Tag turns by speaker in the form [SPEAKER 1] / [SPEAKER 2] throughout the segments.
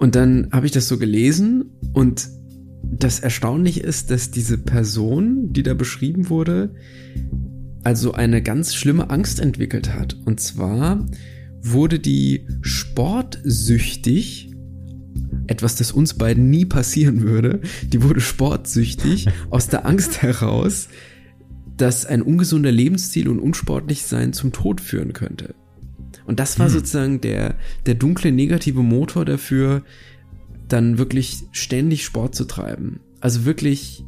[SPEAKER 1] Und dann habe ich das so gelesen und das Erstaunliche ist, dass diese Person, die da beschrieben wurde, also eine ganz schlimme Angst entwickelt hat. Und zwar wurde die sportsüchtig, etwas, das uns beiden nie passieren würde, die wurde sportsüchtig aus der Angst heraus, dass ein ungesunder Lebensstil und unsportlich sein zum Tod führen könnte. Und das war hm. sozusagen der, der dunkle negative Motor dafür, dann wirklich ständig Sport zu treiben. Also wirklich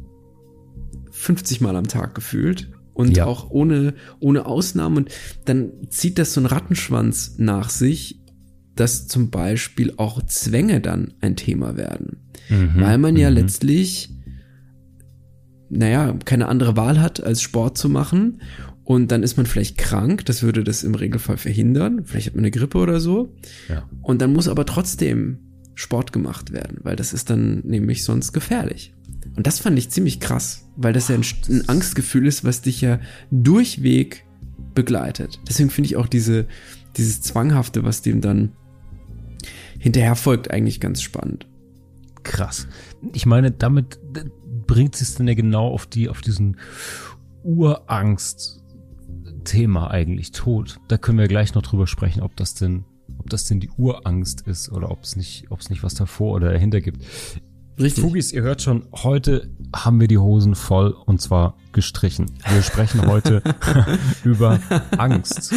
[SPEAKER 1] 50 Mal am Tag gefühlt und ja. auch ohne, ohne Ausnahmen. Und dann zieht das so ein Rattenschwanz nach sich, dass zum Beispiel auch Zwänge dann ein Thema werden. Mhm. Weil man ja mhm. letztlich, naja, keine andere Wahl hat, als Sport zu machen. Und dann ist man vielleicht krank, das würde das im Regelfall verhindern. Vielleicht hat man eine Grippe oder so. Ja. Und dann muss aber trotzdem Sport gemacht werden, weil das ist dann nämlich sonst gefährlich. Und das fand ich ziemlich krass, weil das ja ein, ein Angstgefühl ist, was dich ja durchweg begleitet. Deswegen finde ich auch diese, dieses Zwanghafte, was dem dann hinterher folgt, eigentlich ganz spannend.
[SPEAKER 2] Krass. Ich meine, damit bringt es dann ja genau auf die, auf diesen Urangst-Thema eigentlich tot. Da können wir gleich noch drüber sprechen, ob das denn, ob das denn die Urangst ist oder ob es nicht, ob es nicht was davor oder dahinter gibt. Richtig. Fugis, ihr hört schon, heute haben wir die Hosen voll und zwar gestrichen. Wir sprechen heute über Angst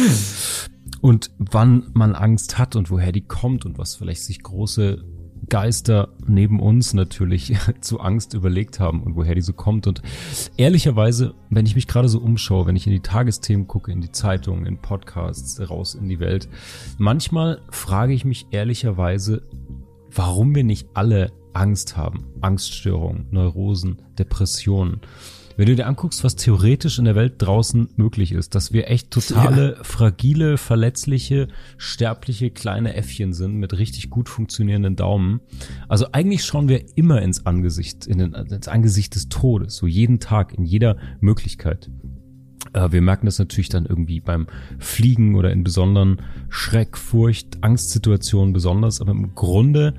[SPEAKER 2] und wann man Angst hat und woher die kommt und was vielleicht sich große Geister neben uns natürlich zu Angst überlegt haben und woher die so kommt. Und ehrlicherweise, wenn ich mich gerade so umschaue, wenn ich in die Tagesthemen gucke, in die Zeitungen, in Podcasts, raus in die Welt, manchmal frage ich mich ehrlicherweise, warum wir nicht alle Angst haben, Angststörungen, Neurosen, Depressionen. Wenn du dir anguckst, was theoretisch in der Welt draußen möglich ist, dass wir echt totale, ja. fragile, verletzliche, sterbliche kleine Äffchen sind mit richtig gut funktionierenden Daumen. Also eigentlich schauen wir immer ins Angesicht, in den, ins Angesicht des Todes, so jeden Tag, in jeder Möglichkeit. Äh, wir merken das natürlich dann irgendwie beim Fliegen oder in besonderen Schreck, Furcht, Angstsituationen besonders, aber im Grunde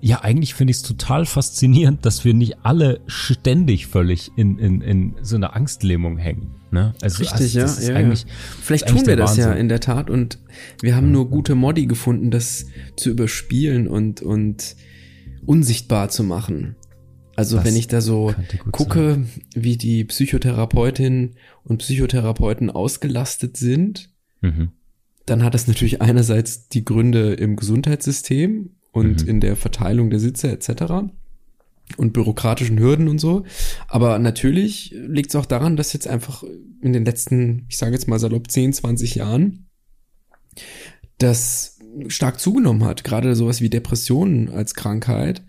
[SPEAKER 2] ja, eigentlich finde ich es total faszinierend, dass wir nicht alle ständig völlig in, in, in so einer Angstlähmung hängen. Ne?
[SPEAKER 1] Also, Richtig, also, ja, ja, ja. Vielleicht tun wir das Wahnsinn. ja in der Tat und wir haben mhm. nur gute Modi gefunden, das zu überspielen und, und unsichtbar zu machen. Also das wenn ich da so gucke, sein. wie die Psychotherapeutinnen und Psychotherapeuten ausgelastet sind, mhm. dann hat das natürlich einerseits die Gründe im Gesundheitssystem und mhm. in der Verteilung der Sitze etc. und bürokratischen Hürden und so. Aber natürlich liegt es auch daran, dass jetzt einfach in den letzten, ich sage jetzt mal salopp 10, 20 Jahren, das stark zugenommen hat. Gerade sowas wie Depressionen als Krankheit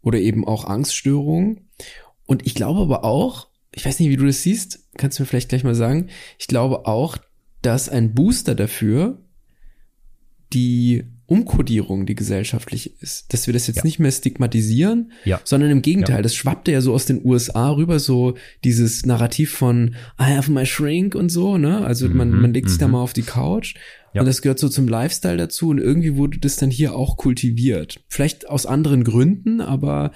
[SPEAKER 1] oder eben auch Angststörungen. Und ich glaube aber auch, ich weiß nicht, wie du das siehst, kannst du mir vielleicht gleich mal sagen, ich glaube auch, dass ein Booster dafür die Umkodierung, die gesellschaftlich ist. Dass wir das jetzt ja. nicht mehr stigmatisieren, ja. sondern im Gegenteil, ja. das schwappte ja so aus den USA rüber, so dieses Narrativ von I have my shrink und so, ne? Also mhm. man, man legt sich da mhm. mal auf die Couch. Und das gehört so zum Lifestyle dazu und irgendwie wurde das dann hier auch kultiviert. Vielleicht aus anderen Gründen, aber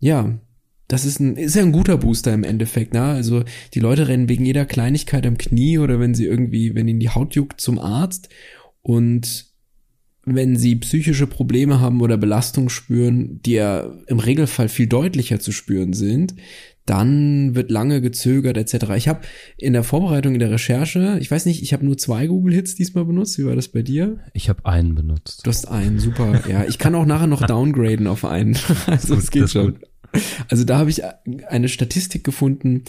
[SPEAKER 1] ja, das ist ein, ist ja ein guter Booster im Endeffekt, ne? Also die Leute rennen wegen jeder Kleinigkeit am Knie oder wenn sie irgendwie, wenn ihnen die Haut juckt, zum Arzt und wenn sie psychische Probleme haben oder Belastung spüren, die ja im Regelfall viel deutlicher zu spüren sind, dann wird lange gezögert etc. Ich habe in der Vorbereitung, in der Recherche, ich weiß nicht, ich habe nur zwei Google-Hits diesmal benutzt. Wie war das bei dir?
[SPEAKER 2] Ich habe einen benutzt.
[SPEAKER 1] Du hast einen, super. ja, ich kann auch nachher noch downgraden auf einen. also es geht schon. Also da habe ich eine Statistik gefunden,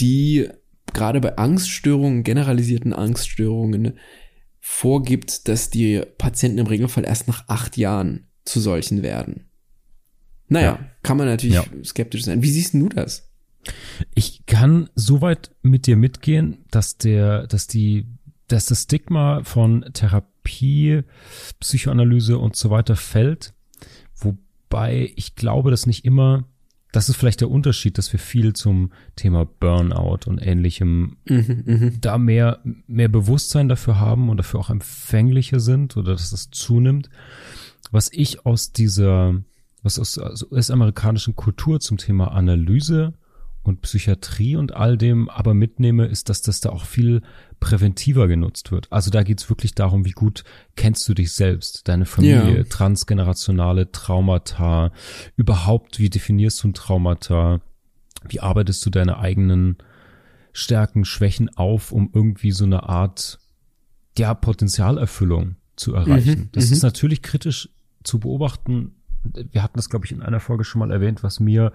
[SPEAKER 1] die gerade bei Angststörungen, generalisierten Angststörungen vorgibt, dass die Patienten im Regelfall erst nach acht Jahren zu solchen werden. Naja, ja. kann man natürlich ja. skeptisch sein. Wie siehst du das?
[SPEAKER 2] Ich kann soweit mit dir mitgehen, dass der, dass die, dass das Stigma von Therapie, Psychoanalyse und so weiter fällt. Wobei ich glaube, dass nicht immer das ist vielleicht der Unterschied, dass wir viel zum Thema Burnout und ähnlichem mhm, mhm, da mehr, mehr Bewusstsein dafür haben und dafür auch empfänglicher sind oder dass das zunimmt. was ich aus dieser, was aus US-amerikanischen Kultur zum Thema Analyse und Psychiatrie und all dem aber mitnehme, ist, dass das da auch viel präventiver genutzt wird. Also da geht's wirklich darum, wie gut kennst du dich selbst, deine Familie, ja. transgenerationale Traumata, überhaupt, wie definierst du ein Traumata, wie arbeitest du deine eigenen Stärken, Schwächen auf, um irgendwie so eine Art, ja, Potenzialerfüllung zu erreichen. Mhm, das mhm. ist natürlich kritisch zu beobachten, wir hatten das, glaube ich, in einer Folge schon mal erwähnt, was mir,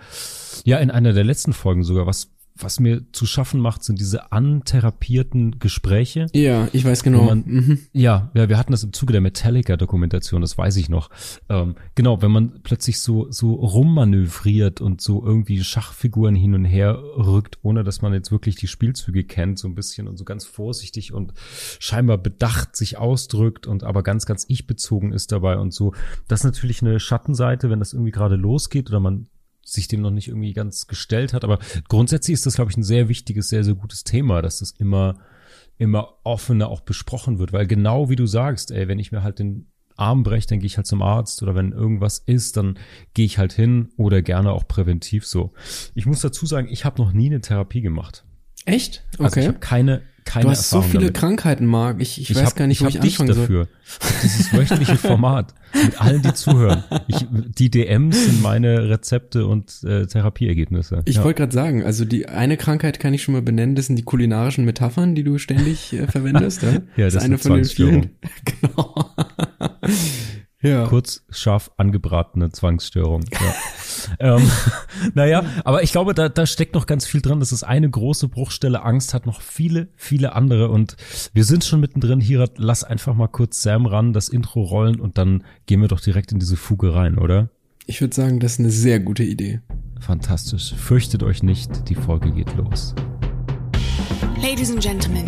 [SPEAKER 2] ja, in einer der letzten Folgen sogar, was was mir zu schaffen macht, sind diese antherapierten Gespräche.
[SPEAKER 1] Ja, ich weiß genau.
[SPEAKER 2] Man, mhm. Ja, ja, wir hatten das im Zuge der Metallica-Dokumentation, das weiß ich noch. Ähm, genau, wenn man plötzlich so so rummanövriert und so irgendwie Schachfiguren hin und her rückt, ohne dass man jetzt wirklich die Spielzüge kennt, so ein bisschen und so ganz vorsichtig und scheinbar bedacht sich ausdrückt und aber ganz, ganz ich-bezogen ist dabei und so. Das ist natürlich eine Schattenseite, wenn das irgendwie gerade losgeht oder man sich dem noch nicht irgendwie ganz gestellt hat. Aber grundsätzlich ist das, glaube ich, ein sehr wichtiges, sehr, sehr gutes Thema, dass das immer, immer offener auch besprochen wird. Weil genau wie du sagst, ey, wenn ich mir halt den Arm breche, dann gehe ich halt zum Arzt oder wenn irgendwas ist, dann gehe ich halt hin oder gerne auch präventiv so. Ich muss dazu sagen, ich habe noch nie eine Therapie gemacht.
[SPEAKER 1] Echt?
[SPEAKER 2] Okay. Also ich habe keine keine
[SPEAKER 1] Du hast Erfahrung so viele damit. Krankheiten, Marc. Ich, ich, ich weiß hab, gar nicht, wo ich, ich anfangen dich dafür.
[SPEAKER 2] soll. Dieses wöchentliche Format mit allen, die zuhören. Ich, die DMs sind meine Rezepte und äh, Therapieergebnisse.
[SPEAKER 1] Ich ja. wollte gerade sagen, also die eine Krankheit kann ich schon mal benennen, das sind die kulinarischen Metaphern, die du ständig äh, verwendest. ja,
[SPEAKER 2] ja das, das ist eine von den vielen. genau. Ja. Kurz scharf angebratene Zwangsstörung. Ja. ähm, naja, aber ich glaube, da, da steckt noch ganz viel dran. Das ist eine große Bruchstelle. Angst hat noch viele, viele andere. Und wir sind schon mittendrin. Hier, lass einfach mal kurz Sam ran, das Intro rollen und dann gehen wir doch direkt in diese Fuge rein, oder?
[SPEAKER 1] Ich würde sagen, das ist eine sehr gute Idee.
[SPEAKER 2] Fantastisch. Fürchtet euch nicht, die Folge geht los.
[SPEAKER 3] Ladies and Gentlemen,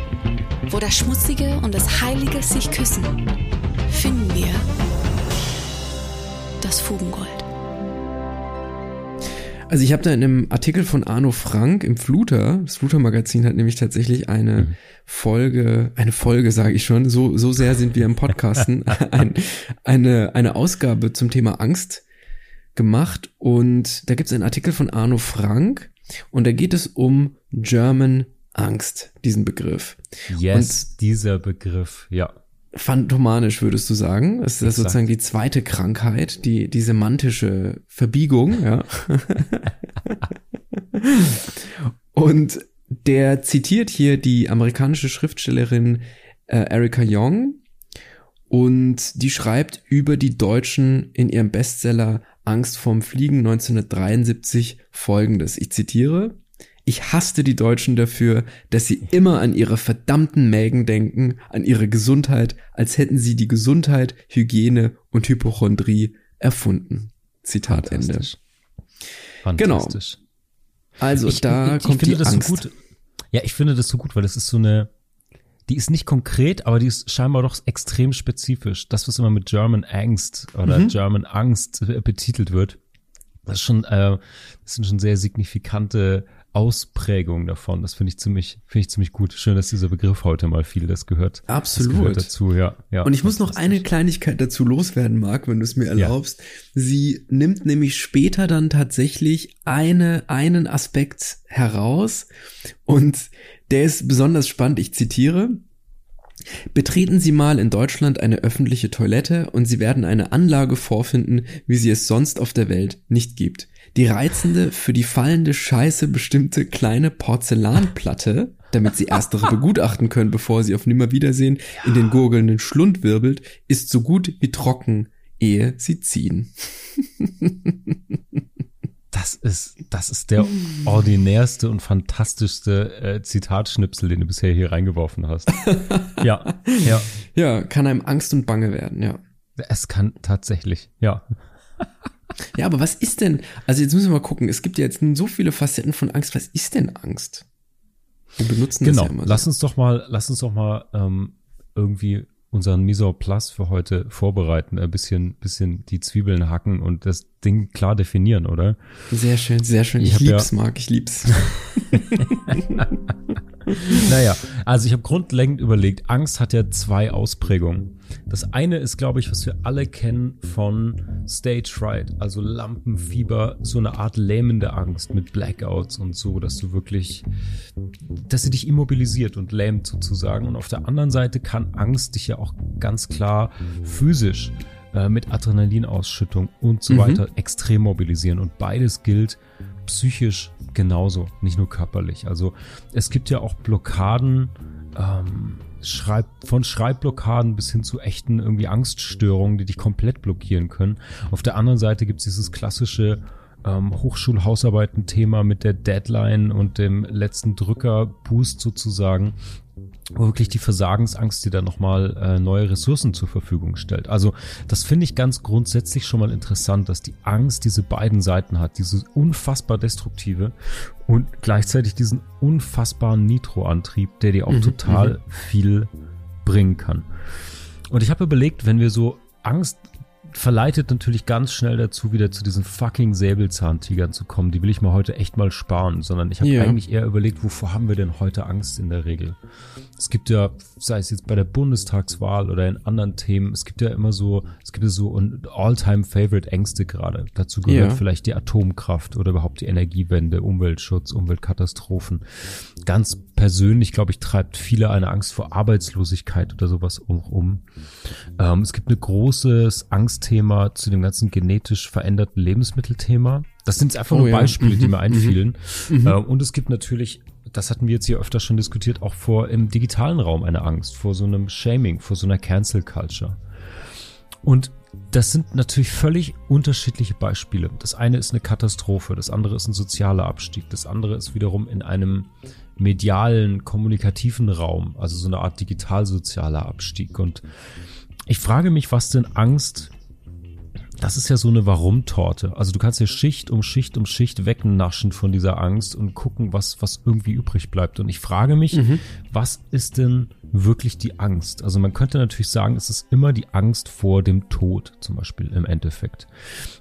[SPEAKER 3] Wo das Schmutzige und das Heilige sich küssen, finden wir das Fugengold.
[SPEAKER 1] Also ich habe da in einem Artikel von Arno Frank im Fluter, das Fluter-Magazin hat nämlich tatsächlich eine mhm. Folge, eine Folge sage ich schon, so, so sehr sind wir im Podcasten, ein, eine, eine Ausgabe zum Thema Angst gemacht und da gibt es einen Artikel von Arno Frank und da geht es um German Angst, diesen Begriff.
[SPEAKER 2] Yes, und dieser Begriff, ja
[SPEAKER 1] phantomanisch, würdest du sagen. Das ist Exakt. sozusagen die zweite Krankheit, die, die semantische Verbiegung, ja. Und der zitiert hier die amerikanische Schriftstellerin äh, Erika Young und die schreibt über die Deutschen in ihrem Bestseller Angst vorm Fliegen 1973 folgendes. Ich zitiere. Ich hasste die Deutschen dafür, dass sie immer an ihre verdammten Mägen denken, an ihre Gesundheit, als hätten sie die Gesundheit, Hygiene und Hypochondrie erfunden. Zitat Fantastisch. Ende. Fantastisch. Genau. Also ich, da ich, ich, kommt die Angst.
[SPEAKER 2] So gut. Ja, ich finde das so gut, weil das ist so eine, die ist nicht konkret, aber die ist scheinbar doch extrem spezifisch. Das, was immer mit German Angst oder mhm. German Angst betitelt wird, das ist schon, äh, das sind schon sehr signifikante Ausprägung davon. Das finde ich ziemlich, finde ich ziemlich gut. Schön, dass dieser Begriff heute mal viel das gehört.
[SPEAKER 1] Absolut.
[SPEAKER 2] Das gehört dazu, ja, ja.
[SPEAKER 1] Und ich muss noch eine Kleinigkeit dazu loswerden, Marc, wenn du es mir erlaubst. Ja. Sie nimmt nämlich später dann tatsächlich eine, einen Aspekt heraus und der ist besonders spannend. Ich zitiere. Betreten Sie mal in Deutschland eine öffentliche Toilette und Sie werden eine Anlage vorfinden, wie sie es sonst auf der Welt nicht gibt. Die reizende, für die fallende Scheiße bestimmte kleine Porzellanplatte, damit sie erstere begutachten können, bevor sie auf Nimmerwiedersehen in den gurgelnden Schlund wirbelt, ist so gut wie trocken, ehe sie ziehen.
[SPEAKER 2] Das ist, das ist der ordinärste und fantastischste äh, Zitatschnipsel, den du bisher hier reingeworfen hast. ja, ja.
[SPEAKER 1] Ja, kann einem Angst und Bange werden, ja.
[SPEAKER 2] Es kann tatsächlich, ja.
[SPEAKER 1] Ja, aber was ist denn, also jetzt müssen wir mal gucken, es gibt ja jetzt so viele Facetten von Angst. Was ist denn Angst?
[SPEAKER 2] Wir benutzen genau. das ja immer so. Lass uns doch mal, lass uns doch mal ähm, irgendwie unseren Miso Plus für heute vorbereiten, ein bisschen, bisschen die Zwiebeln hacken und das Ding klar definieren, oder?
[SPEAKER 1] Sehr schön, sehr schön. Ich, ich lieb's, ja, Marc, ich lieb's.
[SPEAKER 2] naja, also ich habe grundlegend überlegt, Angst hat ja zwei Ausprägungen. Das eine ist, glaube ich, was wir alle kennen von Stage Fright, also Lampenfieber, so eine Art lähmende Angst mit Blackouts und so, dass du wirklich, dass sie dich immobilisiert und lähmt sozusagen. Und auf der anderen Seite kann Angst dich ja auch ganz klar physisch äh, mit Adrenalinausschüttung und so mhm. weiter extrem mobilisieren. Und beides gilt psychisch genauso, nicht nur körperlich. Also es gibt ja auch Blockaden, ähm, Schreib, von Schreibblockaden bis hin zu echten irgendwie Angststörungen, die dich komplett blockieren können. Auf der anderen Seite gibt es dieses klassische ähm, Hochschulhausarbeiten-Thema mit der Deadline und dem letzten Drücker-Boost sozusagen, wirklich die Versagensangst dir dann nochmal äh, neue Ressourcen zur Verfügung stellt. Also das finde ich ganz grundsätzlich schon mal interessant, dass die Angst diese beiden Seiten hat, diese unfassbar destruktive und gleichzeitig diesen unfassbaren Nitro-Antrieb, der dir auch mhm, total mhm. viel bringen kann. Und ich habe überlegt, wenn wir so Angst verleitet natürlich ganz schnell dazu, wieder zu diesen fucking Säbelzahntigern zu kommen. Die will ich mir heute echt mal sparen, sondern ich habe ja. eigentlich eher überlegt, wovor haben wir denn heute Angst in der Regel? Es gibt ja, sei es jetzt bei der Bundestagswahl oder in anderen Themen, es gibt ja immer so, es gibt ja so All-Time-Favorite Ängste gerade. Dazu gehört ja. vielleicht die Atomkraft oder überhaupt die Energiewende, Umweltschutz, Umweltkatastrophen. Ganz persönlich, glaube ich, treibt viele eine Angst vor Arbeitslosigkeit oder sowas um. um. Ähm, es gibt ein großes Angstthema zu dem ganzen genetisch veränderten Lebensmittelthema. Das sind einfach oh, nur Beispiele, ja. die mhm. mir einfielen. Mhm. Ähm, und es gibt natürlich das hatten wir jetzt hier öfter schon diskutiert, auch vor im digitalen Raum eine Angst, vor so einem Shaming, vor so einer Cancel Culture. Und das sind natürlich völlig unterschiedliche Beispiele. Das eine ist eine Katastrophe, das andere ist ein sozialer Abstieg, das andere ist wiederum in einem medialen, kommunikativen Raum, also so eine Art digital-sozialer Abstieg. Und ich frage mich, was denn Angst das ist ja so eine Warum-Torte. Also du kannst ja Schicht um Schicht um Schicht wegnaschen von dieser Angst und gucken, was, was irgendwie übrig bleibt. Und ich frage mich, mhm. was ist denn wirklich die Angst? Also man könnte natürlich sagen, es ist immer die Angst vor dem Tod, zum Beispiel im Endeffekt.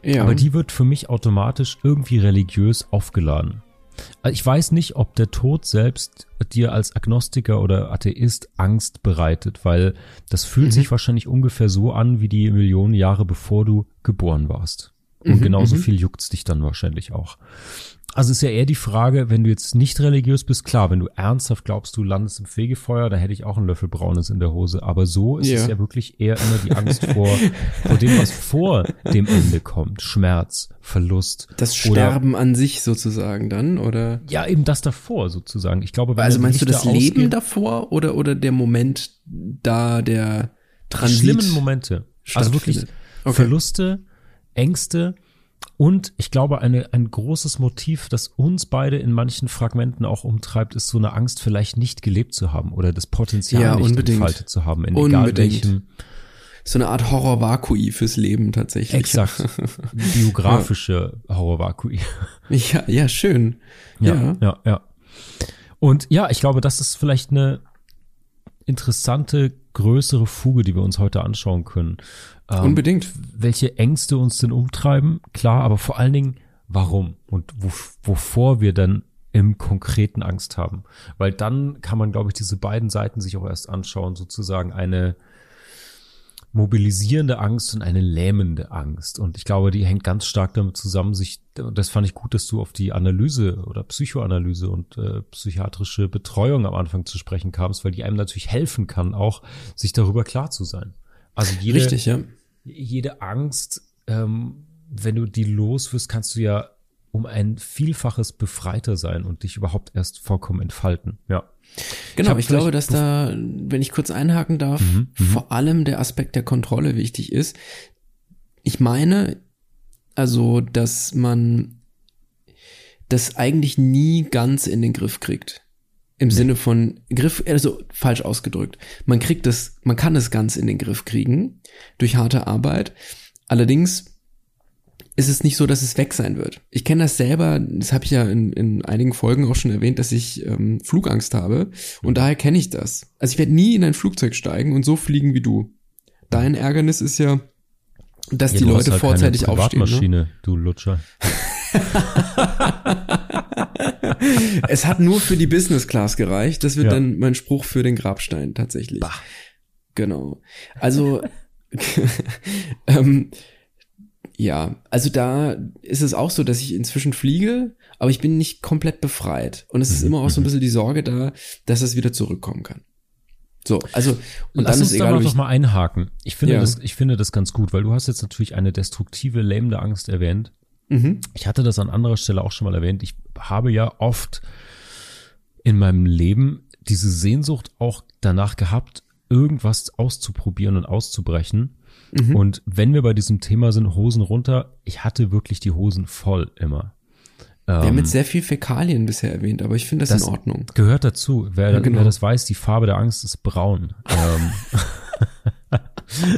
[SPEAKER 2] Ja. Aber die wird für mich automatisch irgendwie religiös aufgeladen. Also ich weiß nicht, ob der Tod selbst dir als Agnostiker oder Atheist Angst bereitet, weil das fühlt mhm. sich wahrscheinlich ungefähr so an wie die Millionen Jahre bevor du geboren warst. Und mhm, genauso mhm. viel juckt's dich dann wahrscheinlich auch. Also ist ja eher die Frage, wenn du jetzt nicht religiös bist, klar, wenn du ernsthaft glaubst, du landest im Fegefeuer, da hätte ich auch einen Löffel Braunes in der Hose. Aber so ist ja. es ja wirklich eher immer die Angst vor, vor dem, was vor dem Ende kommt. Schmerz, Verlust.
[SPEAKER 1] Das Sterben oder, an sich sozusagen dann, oder?
[SPEAKER 2] Ja, eben das davor sozusagen. Ich glaube,
[SPEAKER 1] also meinst du das Leben ausgeht, davor oder, oder der Moment da, der
[SPEAKER 2] Transit? Die schlimmen Momente. Also wirklich okay. Verluste, Ängste, und ich glaube, eine, ein großes Motiv, das uns beide in manchen Fragmenten auch umtreibt, ist so eine Angst, vielleicht nicht gelebt zu haben oder das Potenzial ja, nicht unbedingt. entfaltet zu haben, in unbedingt. egal welchem.
[SPEAKER 1] So eine Art Horror-Vakui fürs Leben tatsächlich.
[SPEAKER 2] Exakt. Biografische ja. Horror-Vakui.
[SPEAKER 1] Ja, ja, schön.
[SPEAKER 2] Ja, ja, ja, ja. Und ja, ich glaube, das ist vielleicht eine interessante, größere Fuge, die wir uns heute anschauen können.
[SPEAKER 1] Ähm, Unbedingt.
[SPEAKER 2] Welche Ängste uns denn umtreiben, klar, aber vor allen Dingen, warum und wo, wovor wir dann im konkreten Angst haben. Weil dann kann man, glaube ich, diese beiden Seiten sich auch erst anschauen, sozusagen eine mobilisierende Angst und eine lähmende Angst. Und ich glaube, die hängt ganz stark damit zusammen, sich, das fand ich gut, dass du auf die Analyse oder Psychoanalyse und äh, psychiatrische Betreuung am Anfang zu sprechen kamst, weil die einem natürlich helfen kann, auch sich darüber klar zu sein. Also jede,
[SPEAKER 1] Richtig, ja
[SPEAKER 2] jede Angst, ähm, wenn du die loswirst, kannst du ja um ein Vielfaches befreiter sein und dich überhaupt erst vollkommen entfalten. Ja.
[SPEAKER 1] Genau, ich, ich glaube, dass da, wenn ich kurz einhaken darf, mhm, mhm, vor allem der Aspekt der Kontrolle wichtig ist. Ich meine, also, dass man das eigentlich nie ganz in den Griff kriegt. Im nee. Sinne von Griff, also falsch ausgedrückt. Man kriegt es, man kann es ganz in den Griff kriegen durch harte Arbeit. Allerdings ist es nicht so, dass es weg sein wird. Ich kenne das selber, das habe ich ja in, in einigen Folgen auch schon erwähnt, dass ich ähm, Flugangst habe und daher kenne ich das. Also ich werde nie in ein Flugzeug steigen und so fliegen wie du. Dein Ärgernis ist ja, dass ja, die Leute halt vorzeitig aufstehen.
[SPEAKER 2] Ne? du Lutscher.
[SPEAKER 1] es hat nur für die Business Class gereicht. Das wird ja. dann mein Spruch für den Grabstein tatsächlich. Bah. Genau. Also ähm, ja, also da ist es auch so, dass ich inzwischen fliege, aber ich bin nicht komplett befreit. Und es ist mhm. immer auch so ein mhm. bisschen die Sorge da, dass es wieder zurückkommen kann. So, also
[SPEAKER 2] und Lass dann uns ist egal, da doch mal einhaken. Ich finde ja. das, ich finde das ganz gut, weil du hast jetzt natürlich eine destruktive, lähmende Angst erwähnt. Mhm. Ich hatte das an anderer Stelle auch schon mal erwähnt. Ich habe ja oft in meinem Leben diese Sehnsucht auch danach gehabt, irgendwas auszuprobieren und auszubrechen. Mhm. Und wenn wir bei diesem Thema sind, Hosen runter, ich hatte wirklich die Hosen voll immer.
[SPEAKER 1] Wir haben jetzt ähm, sehr viel Fäkalien bisher erwähnt, aber ich finde das, das, in Ordnung.
[SPEAKER 2] Gehört dazu. Wer, ja, genau. wer, das weiß, die Farbe der Angst ist braun. ähm.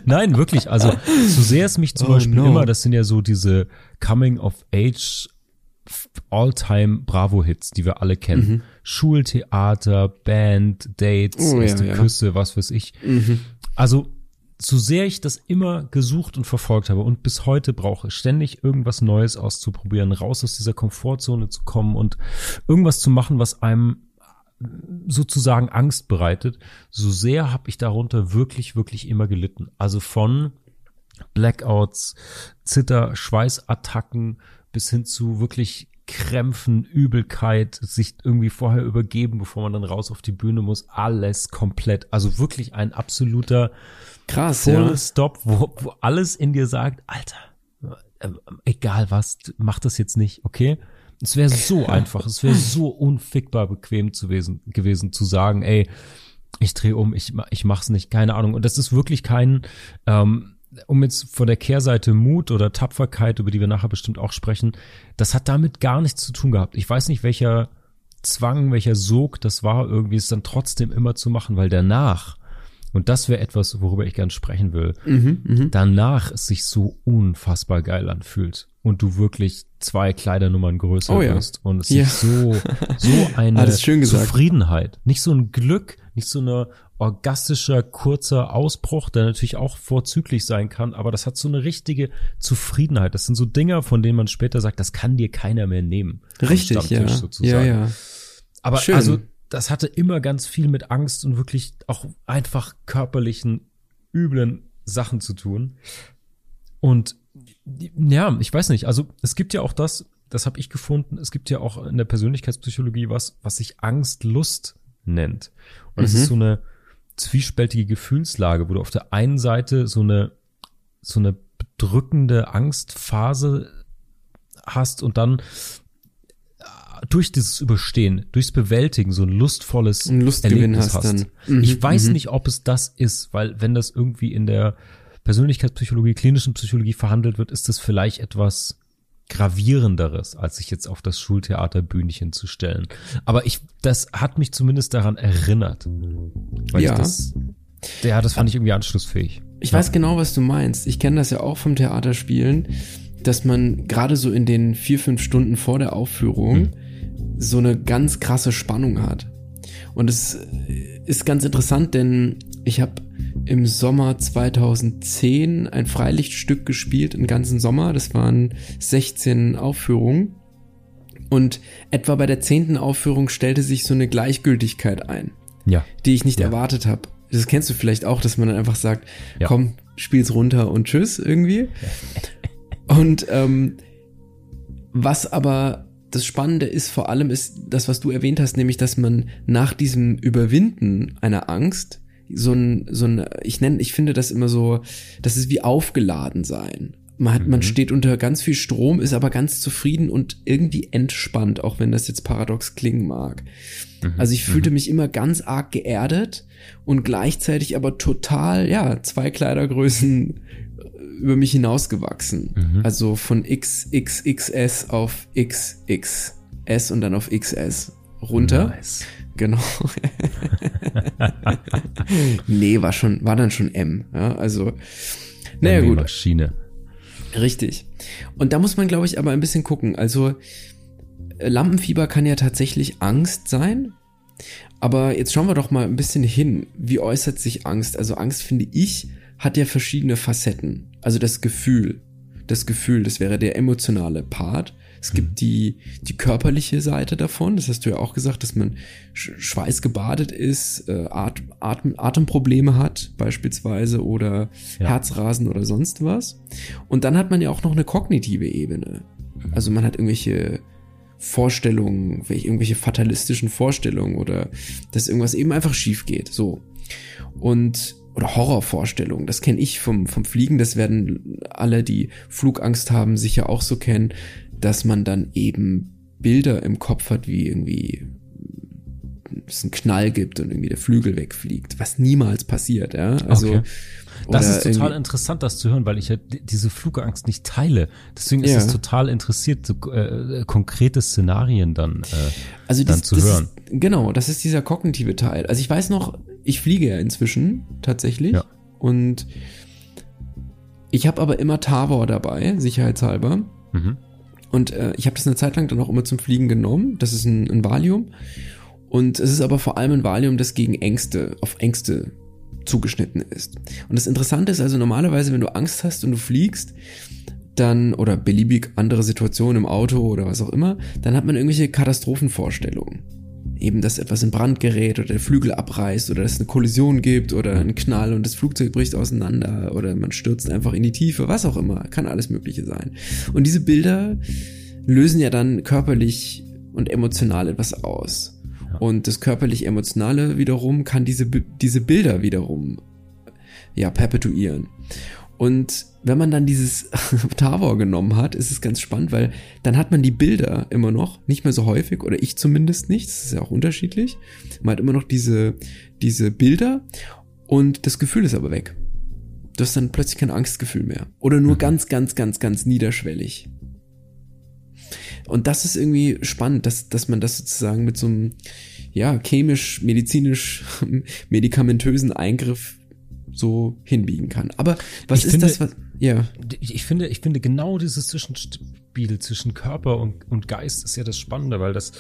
[SPEAKER 2] Nein, wirklich. Also, so sehr es mich zum oh, Beispiel no. immer, das sind ja so diese Coming of Age All-Time Bravo-Hits, die wir alle kennen. Mhm. Schultheater, Band, Dates, oh, erste ja, Küsse, was weiß ich. Mhm. Also so sehr ich das immer gesucht und verfolgt habe und bis heute brauche, ständig irgendwas Neues auszuprobieren, raus aus dieser Komfortzone zu kommen und irgendwas zu machen, was einem sozusagen Angst bereitet, so sehr habe ich darunter wirklich, wirklich immer gelitten. Also von Blackouts, Zitter, Schweißattacken bis hin zu wirklich Krämpfen, Übelkeit, sich irgendwie vorher übergeben, bevor man dann raus auf die Bühne muss, alles komplett. Also wirklich ein absoluter
[SPEAKER 1] Krass,
[SPEAKER 2] Full ja. Stop, wo, wo alles in dir sagt, Alter, äh, egal was, mach das jetzt nicht, okay? Es wäre so einfach, es wäre so unfickbar bequem zu gewesen, gewesen zu sagen, ey, ich drehe um, ich, ich mach's nicht, keine Ahnung. Und das ist wirklich kein, ähm, um jetzt von der Kehrseite Mut oder Tapferkeit, über die wir nachher bestimmt auch sprechen, das hat damit gar nichts zu tun gehabt. Ich weiß nicht, welcher Zwang, welcher Sog das war, irgendwie es dann trotzdem immer zu machen, weil danach, und das wäre etwas, worüber ich gern sprechen will, mhm, mh. danach es sich so unfassbar geil anfühlt und du wirklich zwei Kleidernummern größer oh, ja. wirst und es ja. ist so, so eine Zufriedenheit, nicht so ein Glück, nicht so eine orgastischer, kurzer Ausbruch, der natürlich auch vorzüglich sein kann, aber das hat so eine richtige Zufriedenheit. Das sind so Dinger, von denen man später sagt, das kann dir keiner mehr nehmen.
[SPEAKER 1] Richtig, ja. Sozusagen. ja, ja.
[SPEAKER 2] Aber Schön. also, das hatte immer ganz viel mit Angst und wirklich auch einfach körperlichen, üblen Sachen zu tun. Und ja, ich weiß nicht, also es gibt ja auch das, das habe ich gefunden, es gibt ja auch in der Persönlichkeitspsychologie was, was sich Angst-Lust nennt. Und es mhm. ist so eine zwiespältige Gefühlslage, wo du auf der einen Seite so eine, so eine bedrückende Angstphase hast und dann durch dieses Überstehen, durchs Bewältigen so ein lustvolles ein Erlebnis hast. hast. Mhm, ich weiß mhm. nicht, ob es das ist, weil wenn das irgendwie in der Persönlichkeitspsychologie, klinischen Psychologie verhandelt wird, ist das vielleicht etwas gravierenderes, als sich jetzt auf das Schultheaterbühnchen zu stellen. Aber ich, das hat mich zumindest daran erinnert. Weil ja. das, ja, das fand ich irgendwie anschlussfähig.
[SPEAKER 1] Ich ja. weiß genau, was du meinst. Ich kenne das ja auch vom Theaterspielen, dass man gerade so in den vier, fünf Stunden vor der Aufführung hm. So eine ganz krasse Spannung hat. Und es ist ganz interessant, denn ich habe im Sommer 2010 ein Freilichtstück gespielt, einen ganzen Sommer. Das waren 16 Aufführungen. Und etwa bei der zehnten Aufführung stellte sich so eine Gleichgültigkeit ein,
[SPEAKER 2] ja.
[SPEAKER 1] die ich nicht
[SPEAKER 2] ja.
[SPEAKER 1] erwartet habe. Das kennst du vielleicht auch, dass man dann einfach sagt, ja. komm, spiel's runter und tschüss irgendwie. Und ähm, was aber das Spannende ist vor allem ist das, was du erwähnt hast, nämlich, dass man nach diesem Überwinden einer Angst so ein, so ein, ich nenne, ich finde das immer so, das ist wie aufgeladen sein. Man, hat, mhm. man steht unter ganz viel Strom, ist aber ganz zufrieden und irgendwie entspannt, auch wenn das jetzt paradox klingen mag. Mhm. Also ich fühlte mhm. mich immer ganz arg geerdet und gleichzeitig aber total, ja, zwei Kleidergrößen über mich hinausgewachsen. Mhm. Also von XXXS auf XXS und dann auf XS runter. Nice. Genau. nee, war schon, war dann schon M. Ja, also,
[SPEAKER 2] naja, gut. Maschine.
[SPEAKER 1] Richtig. Und da muss man, glaube ich, aber ein bisschen gucken. Also äh, Lampenfieber kann ja tatsächlich Angst sein. Aber jetzt schauen wir doch mal ein bisschen hin. Wie äußert sich Angst? Also Angst, finde ich, hat ja verschiedene Facetten. Also das Gefühl. Das Gefühl, das wäre der emotionale Part. Es gibt die, die körperliche Seite davon. Das hast du ja auch gesagt, dass man schweißgebadet ist, äh, Atem, Atem, Atemprobleme hat beispielsweise oder ja. Herzrasen oder sonst was. Und dann hat man ja auch noch eine kognitive Ebene. Also man hat irgendwelche Vorstellungen, irgendwelche fatalistischen Vorstellungen oder dass irgendwas eben einfach schief geht. So. Und oder Horrorvorstellungen. Das kenne ich vom, vom Fliegen. Das werden alle, die Flugangst haben, sicher auch so kennen, dass man dann eben Bilder im Kopf hat, wie irgendwie es einen Knall gibt und irgendwie der Flügel wegfliegt, was niemals passiert, ja. Also okay.
[SPEAKER 2] Das ist total interessant, das zu hören, weil ich ja diese Flugangst nicht teile. Deswegen ist ja. es total interessiert, so, äh, konkrete Szenarien dann, äh,
[SPEAKER 1] also
[SPEAKER 2] das, dann zu
[SPEAKER 1] das
[SPEAKER 2] hören.
[SPEAKER 1] Ist, genau, das ist dieser kognitive Teil. Also ich weiß noch, ich fliege ja inzwischen tatsächlich ja. und ich habe aber immer Tavor dabei, sicherheitshalber. Mhm. Und äh, ich habe das eine Zeit lang dann auch immer zum Fliegen genommen. Das ist ein, ein Valium. Und es ist aber vor allem ein Valium, das gegen Ängste, auf Ängste zugeschnitten ist. Und das Interessante ist also normalerweise, wenn du Angst hast und du fliegst, dann, oder beliebig andere Situationen im Auto oder was auch immer, dann hat man irgendwelche Katastrophenvorstellungen eben, dass etwas in Brand gerät oder der Flügel abreißt oder dass es eine Kollision gibt oder einen Knall und das Flugzeug bricht auseinander oder man stürzt einfach in die Tiefe, was auch immer, kann alles Mögliche sein. Und diese Bilder lösen ja dann körperlich und emotional etwas aus. Und das körperlich-emotionale wiederum kann diese, diese Bilder wiederum ja, perpetuieren. Und wenn man dann dieses Tavor genommen hat, ist es ganz spannend, weil dann hat man die Bilder immer noch, nicht mehr so häufig, oder ich zumindest nicht, das ist ja auch unterschiedlich. Man hat immer noch diese, diese Bilder und das Gefühl ist aber weg. Du hast dann plötzlich kein Angstgefühl mehr. Oder nur mhm. ganz, ganz, ganz, ganz niederschwellig. Und das ist irgendwie spannend, dass, dass man das sozusagen mit so einem, ja, chemisch, medizinisch, medikamentösen Eingriff so hinbiegen kann. Aber was ich ist finde, das, was,
[SPEAKER 2] ja. Ich finde, ich finde genau dieses Zwischenspiel zwischen Körper und, und Geist ist ja das Spannende, weil das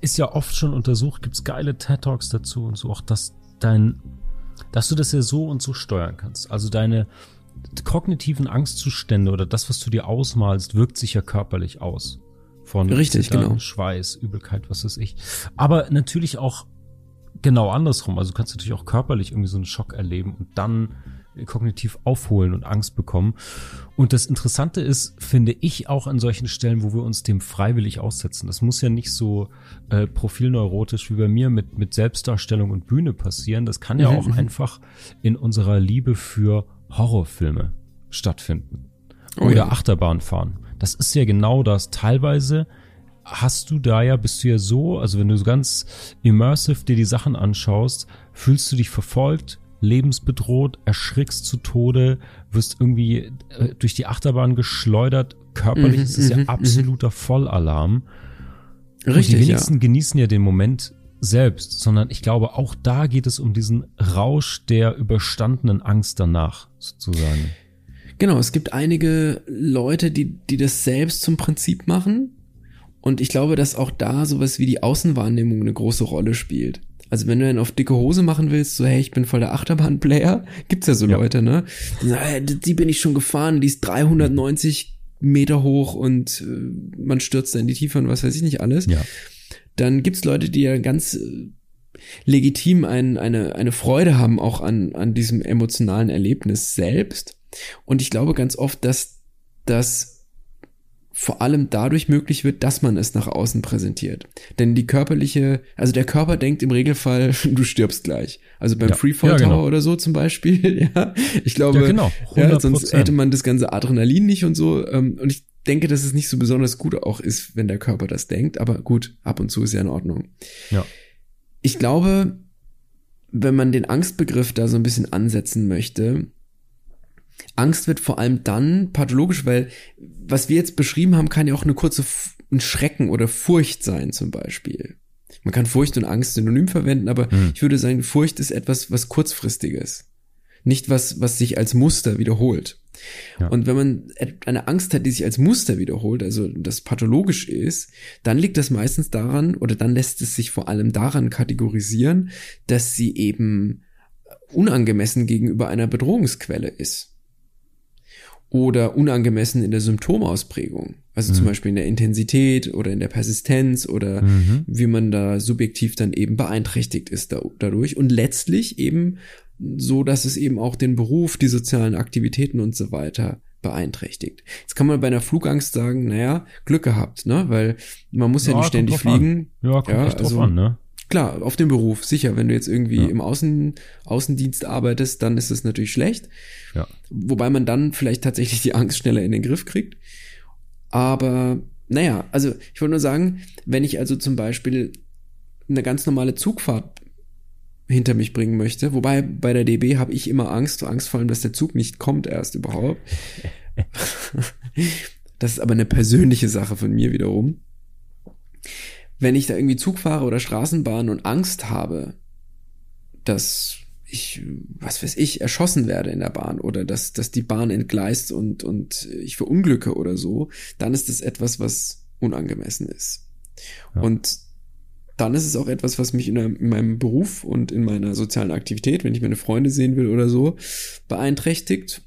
[SPEAKER 2] ist ja oft schon untersucht, gibt's geile TED Talks dazu und so, auch dass dein, dass du das ja so und so steuern kannst. Also deine kognitiven Angstzustände oder das, was du dir ausmalst, wirkt sich ja körperlich aus. Von
[SPEAKER 1] Richtig, Zittern, genau.
[SPEAKER 2] Schweiß, Übelkeit, was weiß ich. Aber natürlich auch genau andersrum. Also du kannst natürlich auch körperlich irgendwie so einen Schock erleben und dann kognitiv aufholen und Angst bekommen. Und das Interessante ist, finde ich, auch an solchen Stellen, wo wir uns dem freiwillig aussetzen. Das muss ja nicht so äh, profilneurotisch wie bei mir mit, mit Selbstdarstellung und Bühne passieren. Das kann ja mhm. auch einfach in unserer Liebe für Horrorfilme stattfinden. Oh, Oder ja. Achterbahn fahren. Das ist ja genau das. Teilweise hast du da ja, bist du ja so, also wenn du so ganz immersive dir die Sachen anschaust, fühlst du dich verfolgt, lebensbedroht, erschrickst zu Tode, wirst irgendwie äh, durch die Achterbahn geschleudert. Körperlich mhm, ist es ja mhm, absoluter mhm. Vollalarm. Richtig. Und die wenigsten ja. genießen ja den Moment selbst, sondern ich glaube, auch da geht es um diesen Rausch der überstandenen Angst danach, sozusagen.
[SPEAKER 1] Genau, es gibt einige Leute, die, die das selbst zum Prinzip machen. Und ich glaube, dass auch da sowas wie die Außenwahrnehmung eine große Rolle spielt. Also wenn du dann auf dicke Hose machen willst, so hey, ich bin voll der Achterbahn-Player, gibt's ja so ja. Leute, ne? Die, bin ich schon gefahren, die ist 390 Meter hoch und äh, man stürzt da in die Tiefe und was weiß ich nicht alles. Ja. Dann gibt's Leute, die ja ganz äh, legitim ein, eine, eine Freude haben auch an, an diesem emotionalen Erlebnis selbst. Und ich glaube ganz oft, dass das vor allem dadurch möglich wird, dass man es nach außen präsentiert. Denn die körperliche, also der Körper denkt im Regelfall, du stirbst gleich. Also beim ja, Freefall ja, genau. Tower oder so zum Beispiel, ja. Ich glaube, ja, genau, ja, sonst hätte man das ganze Adrenalin nicht und so. Ähm, und ich denke, dass es nicht so besonders gut auch ist, wenn der Körper das denkt. Aber gut, ab und zu ist ja in Ordnung. Ja. Ich glaube, wenn man den Angstbegriff da so ein bisschen ansetzen möchte, Angst wird vor allem dann pathologisch, weil was wir jetzt beschrieben haben, kann ja auch eine kurze ein Schrecken oder Furcht sein zum Beispiel. Man kann Furcht und Angst synonym verwenden, aber mhm. ich würde sagen, Furcht ist etwas, was kurzfristiges. Nicht was, was sich als Muster wiederholt. Ja. Und wenn man eine Angst hat, die sich als Muster wiederholt, also das pathologisch ist, dann liegt das meistens daran, oder dann lässt es sich vor allem daran kategorisieren, dass sie eben unangemessen gegenüber einer Bedrohungsquelle ist. Oder unangemessen in der Symptomausprägung. Also mhm. zum Beispiel in der Intensität oder in der Persistenz oder mhm. wie man da subjektiv dann eben beeinträchtigt ist da, dadurch. Und letztlich eben so, dass es eben auch den Beruf, die sozialen Aktivitäten und so weiter beeinträchtigt. Jetzt kann man bei einer Flugangst sagen, naja, Glück gehabt, ne? Weil man muss ja, ja nicht ständig fliegen.
[SPEAKER 2] An. Ja, kommt ja, echt also, drauf an, ne?
[SPEAKER 1] Klar, auf den Beruf, sicher. Wenn du jetzt irgendwie ja. im Außen, Außendienst arbeitest, dann ist es natürlich schlecht. Ja. Wobei man dann vielleicht tatsächlich die Angst schneller in den Griff kriegt. Aber naja, also ich wollte nur sagen, wenn ich also zum Beispiel eine ganz normale Zugfahrt hinter mich bringen möchte. Wobei bei der DB habe ich immer Angst, Angst vor allem, dass der Zug nicht kommt erst überhaupt. das ist aber eine persönliche Sache von mir wiederum. Wenn ich da irgendwie Zug fahre oder Straßenbahn und Angst habe, dass ich, was weiß ich, erschossen werde in der Bahn oder dass, dass die Bahn entgleist und, und ich verunglücke oder so, dann ist das etwas, was unangemessen ist. Ja. Und dann ist es auch etwas, was mich in, in, meinem Beruf und in meiner sozialen Aktivität, wenn ich meine Freunde sehen will oder so, beeinträchtigt.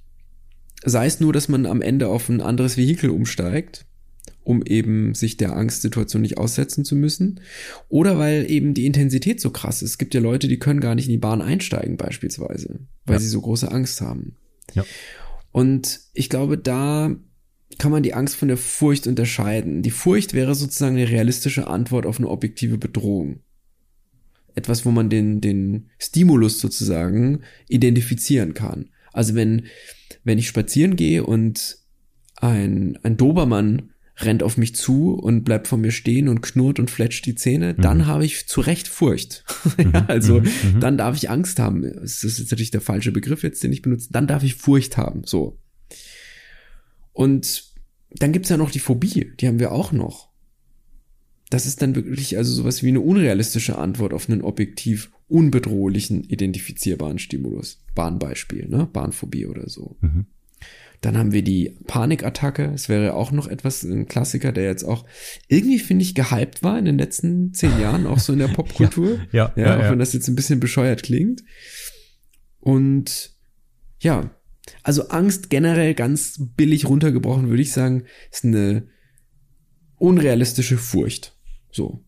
[SPEAKER 1] Sei es nur, dass man am Ende auf ein anderes Vehikel umsteigt, um eben sich der Angstsituation nicht aussetzen zu müssen. Oder weil eben die Intensität so krass ist. Es gibt ja Leute, die können gar nicht in die Bahn einsteigen beispielsweise, weil ja. sie so große Angst haben. Ja. Und ich glaube, da kann man die Angst von der Furcht unterscheiden. Die Furcht wäre sozusagen eine realistische Antwort auf eine objektive Bedrohung. Etwas, wo man den, den Stimulus sozusagen identifizieren kann. Also wenn, wenn ich spazieren gehe und ein, ein Dobermann rennt auf mich zu und bleibt vor mir stehen und knurrt und fletscht die Zähne, mhm. dann habe ich zu Recht Furcht. Mhm. ja, also mhm. mhm. dann darf ich Angst haben. Das ist jetzt natürlich der falsche Begriff jetzt, den ich benutze. Dann darf ich Furcht haben. So. Und dann gibt's ja noch die Phobie, die haben wir auch noch. Das ist dann wirklich also sowas wie eine unrealistische Antwort auf einen objektiv unbedrohlichen identifizierbaren Stimulus. Bahnbeispiel, ne? Bahnphobie oder so. Mhm. Dann haben wir die Panikattacke. Es wäre auch noch etwas, ein Klassiker, der jetzt auch irgendwie, finde ich, gehypt war in den letzten zehn Jahren, auch so in der Popkultur. ja, ja, ja, ja, auch wenn das jetzt ein bisschen bescheuert klingt. Und ja, also Angst generell ganz billig runtergebrochen, würde ich sagen, ist eine unrealistische Furcht. So.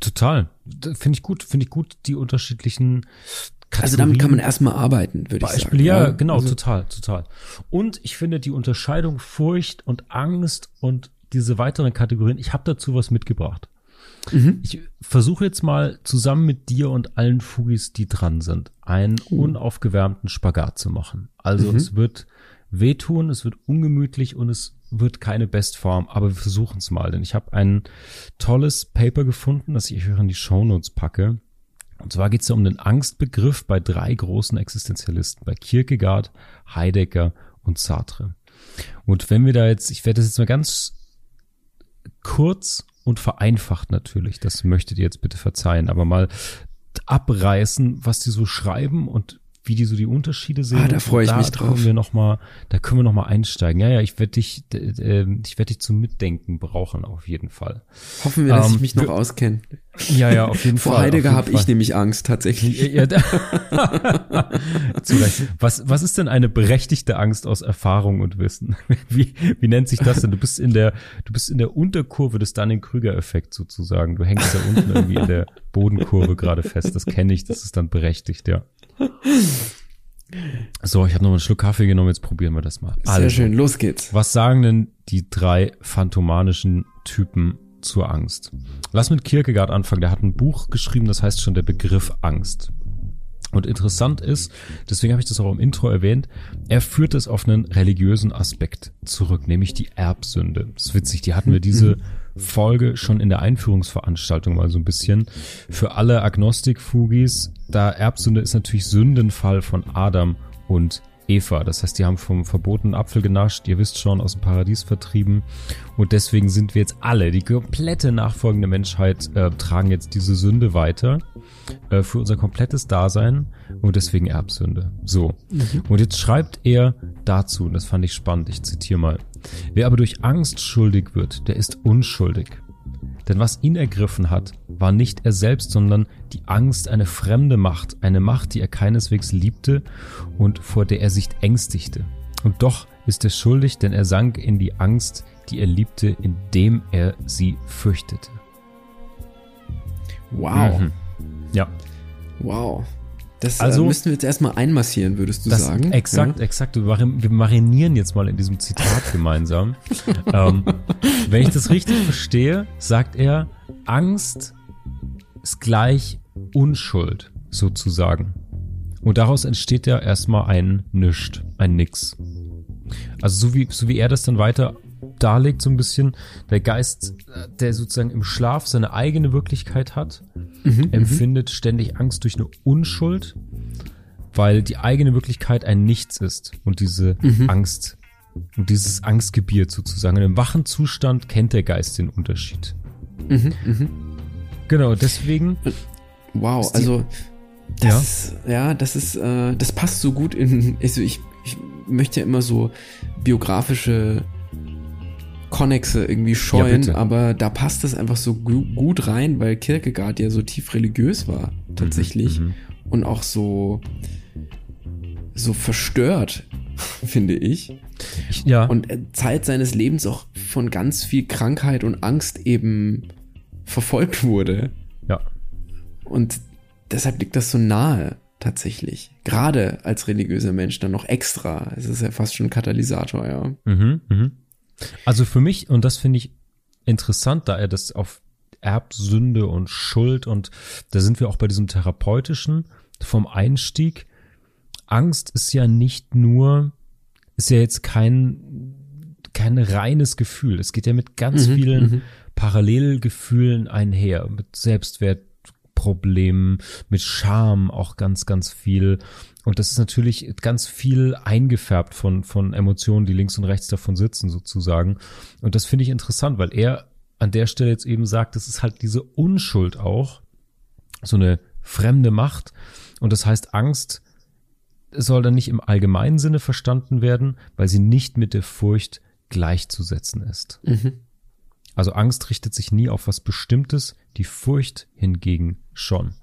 [SPEAKER 2] Total. Finde ich gut, finde ich gut, die unterschiedlichen
[SPEAKER 1] Kategorien. Also damit kann man erstmal arbeiten, würde ich sagen.
[SPEAKER 2] Ja, genau, also. total, total. Und ich finde die Unterscheidung Furcht und Angst und diese weiteren Kategorien, ich habe dazu was mitgebracht. Mhm. Ich versuche jetzt mal zusammen mit dir und allen Fugis, die dran sind, einen uh. unaufgewärmten Spagat zu machen. Also mhm. es wird wehtun, es wird ungemütlich und es wird keine Bestform, aber wir versuchen es mal, denn ich habe ein tolles Paper gefunden, das ich euch in die Shownotes packe. Und zwar geht es um den Angstbegriff bei drei großen Existenzialisten, bei Kierkegaard, Heidegger und Sartre. Und wenn wir da jetzt, ich werde das jetzt mal ganz kurz und vereinfacht natürlich. Das möchtet ihr jetzt bitte verzeihen, aber mal abreißen, was die so schreiben und wie die so die Unterschiede sehen. Ah,
[SPEAKER 1] da freue ich mich drauf.
[SPEAKER 2] Wir noch mal, da können wir noch mal einsteigen. Ja, ja, ich werde dich, äh, ich werde dich zum Mitdenken brauchen auf jeden Fall.
[SPEAKER 1] Hoffen wir, dass ähm, ich mich noch auskenne.
[SPEAKER 2] Ja, ja, auf jeden
[SPEAKER 1] Vor
[SPEAKER 2] Fall.
[SPEAKER 1] Vor Heidegger habe ich nämlich Angst tatsächlich. Ja,
[SPEAKER 2] ja, was, was ist denn eine berechtigte Angst aus Erfahrung und Wissen? Wie, wie nennt sich das denn? Du bist in der, du bist in der Unterkurve des Dunning-Krüger-Effekts sozusagen. Du hängst da unten irgendwie in der Bodenkurve gerade fest. Das kenne ich. Das ist dann berechtigt, ja. So, ich habe noch einen Schluck Kaffee genommen, jetzt probieren wir das mal.
[SPEAKER 1] Sehr also, schön, los geht's.
[SPEAKER 2] Was sagen denn die drei phantomanischen Typen zur Angst? Lass mit Kierkegaard anfangen. Der hat ein Buch geschrieben, das heißt schon der Begriff Angst. Und interessant ist, deswegen habe ich das auch im Intro erwähnt, er führt es auf einen religiösen Aspekt zurück, nämlich die Erbsünde. Das ist witzig, die hatten wir diese Folge schon in der Einführungsveranstaltung mal so ein bisschen. Für alle Agnostik-Fugis, da Erbsünde ist natürlich Sündenfall von Adam und Eva. Das heißt, die haben vom verbotenen Apfel genascht, ihr wisst schon, aus dem Paradies vertrieben. Und deswegen sind wir jetzt alle, die komplette nachfolgende Menschheit, äh, tragen jetzt diese Sünde weiter äh, für unser komplettes Dasein und deswegen Erbsünde. So. Mhm. Und jetzt schreibt er dazu, und das fand ich spannend, ich zitiere mal. Wer aber durch Angst schuldig wird, der ist unschuldig. Denn was ihn ergriffen hat, war nicht er selbst, sondern die Angst, eine fremde Macht, eine Macht, die er keineswegs liebte und vor der er sich ängstigte. Und doch ist er schuldig, denn er sank in die Angst, die er liebte, indem er sie fürchtete.
[SPEAKER 1] Wow. Mhm.
[SPEAKER 2] Ja.
[SPEAKER 1] Wow. Das äh, also, äh, müssten wir jetzt erstmal einmassieren, würdest du das, sagen?
[SPEAKER 2] Exakt, ja? exakt. Wir marinieren jetzt mal in diesem Zitat gemeinsam. ähm, wenn ich das richtig verstehe, sagt er, Angst ist gleich Unschuld, sozusagen. Und daraus entsteht ja erstmal ein Nischt, ein Nix. Also so wie, so wie er das dann weiter darlegt, so ein bisschen, der Geist, der sozusagen im Schlaf seine eigene Wirklichkeit hat, mhm, empfindet ständig Angst durch eine Unschuld, weil die eigene Wirklichkeit ein Nichts ist und diese mhm. Angst und dieses Angstgebiet sozusagen. Im wachen Zustand kennt der Geist den Unterschied. Mhm, mh. Genau, deswegen.
[SPEAKER 1] Wow, also das, ja, ja das ist, äh, das passt so gut in. Also ich, ich möchte ja immer so biografische Konnexe irgendwie scheuen, ja, aber da passt es einfach so gu gut rein, weil Kierkegaard ja so tief religiös war, tatsächlich. Mhm, mhm. und auch so, so verstört, finde ich. Ja. Und Zeit seines Lebens auch von ganz viel Krankheit und Angst eben verfolgt wurde.
[SPEAKER 2] Ja.
[SPEAKER 1] Und deshalb liegt das so nahe, tatsächlich. Gerade als religiöser Mensch dann noch extra. Es ist ja fast schon ein Katalysator, ja. Mhm, mhm.
[SPEAKER 2] Also für mich, und das finde ich interessant, da er das auf Erbsünde und Schuld und da sind wir auch bei diesem therapeutischen vom Einstieg. Angst ist ja nicht nur, ist ja jetzt kein, kein reines Gefühl. Es geht ja mit ganz mhm, vielen mhm. Parallelgefühlen einher, mit Selbstwertproblemen, mit Scham auch ganz, ganz viel. Und das ist natürlich ganz viel eingefärbt von, von Emotionen, die links und rechts davon sitzen, sozusagen. Und das finde ich interessant, weil er an der Stelle jetzt eben sagt, das ist halt diese Unschuld auch, so eine fremde Macht. Und das heißt, Angst soll dann nicht im allgemeinen Sinne verstanden werden, weil sie nicht mit der Furcht gleichzusetzen ist. Mhm. Also Angst richtet sich nie auf was Bestimmtes, die Furcht hingegen schon.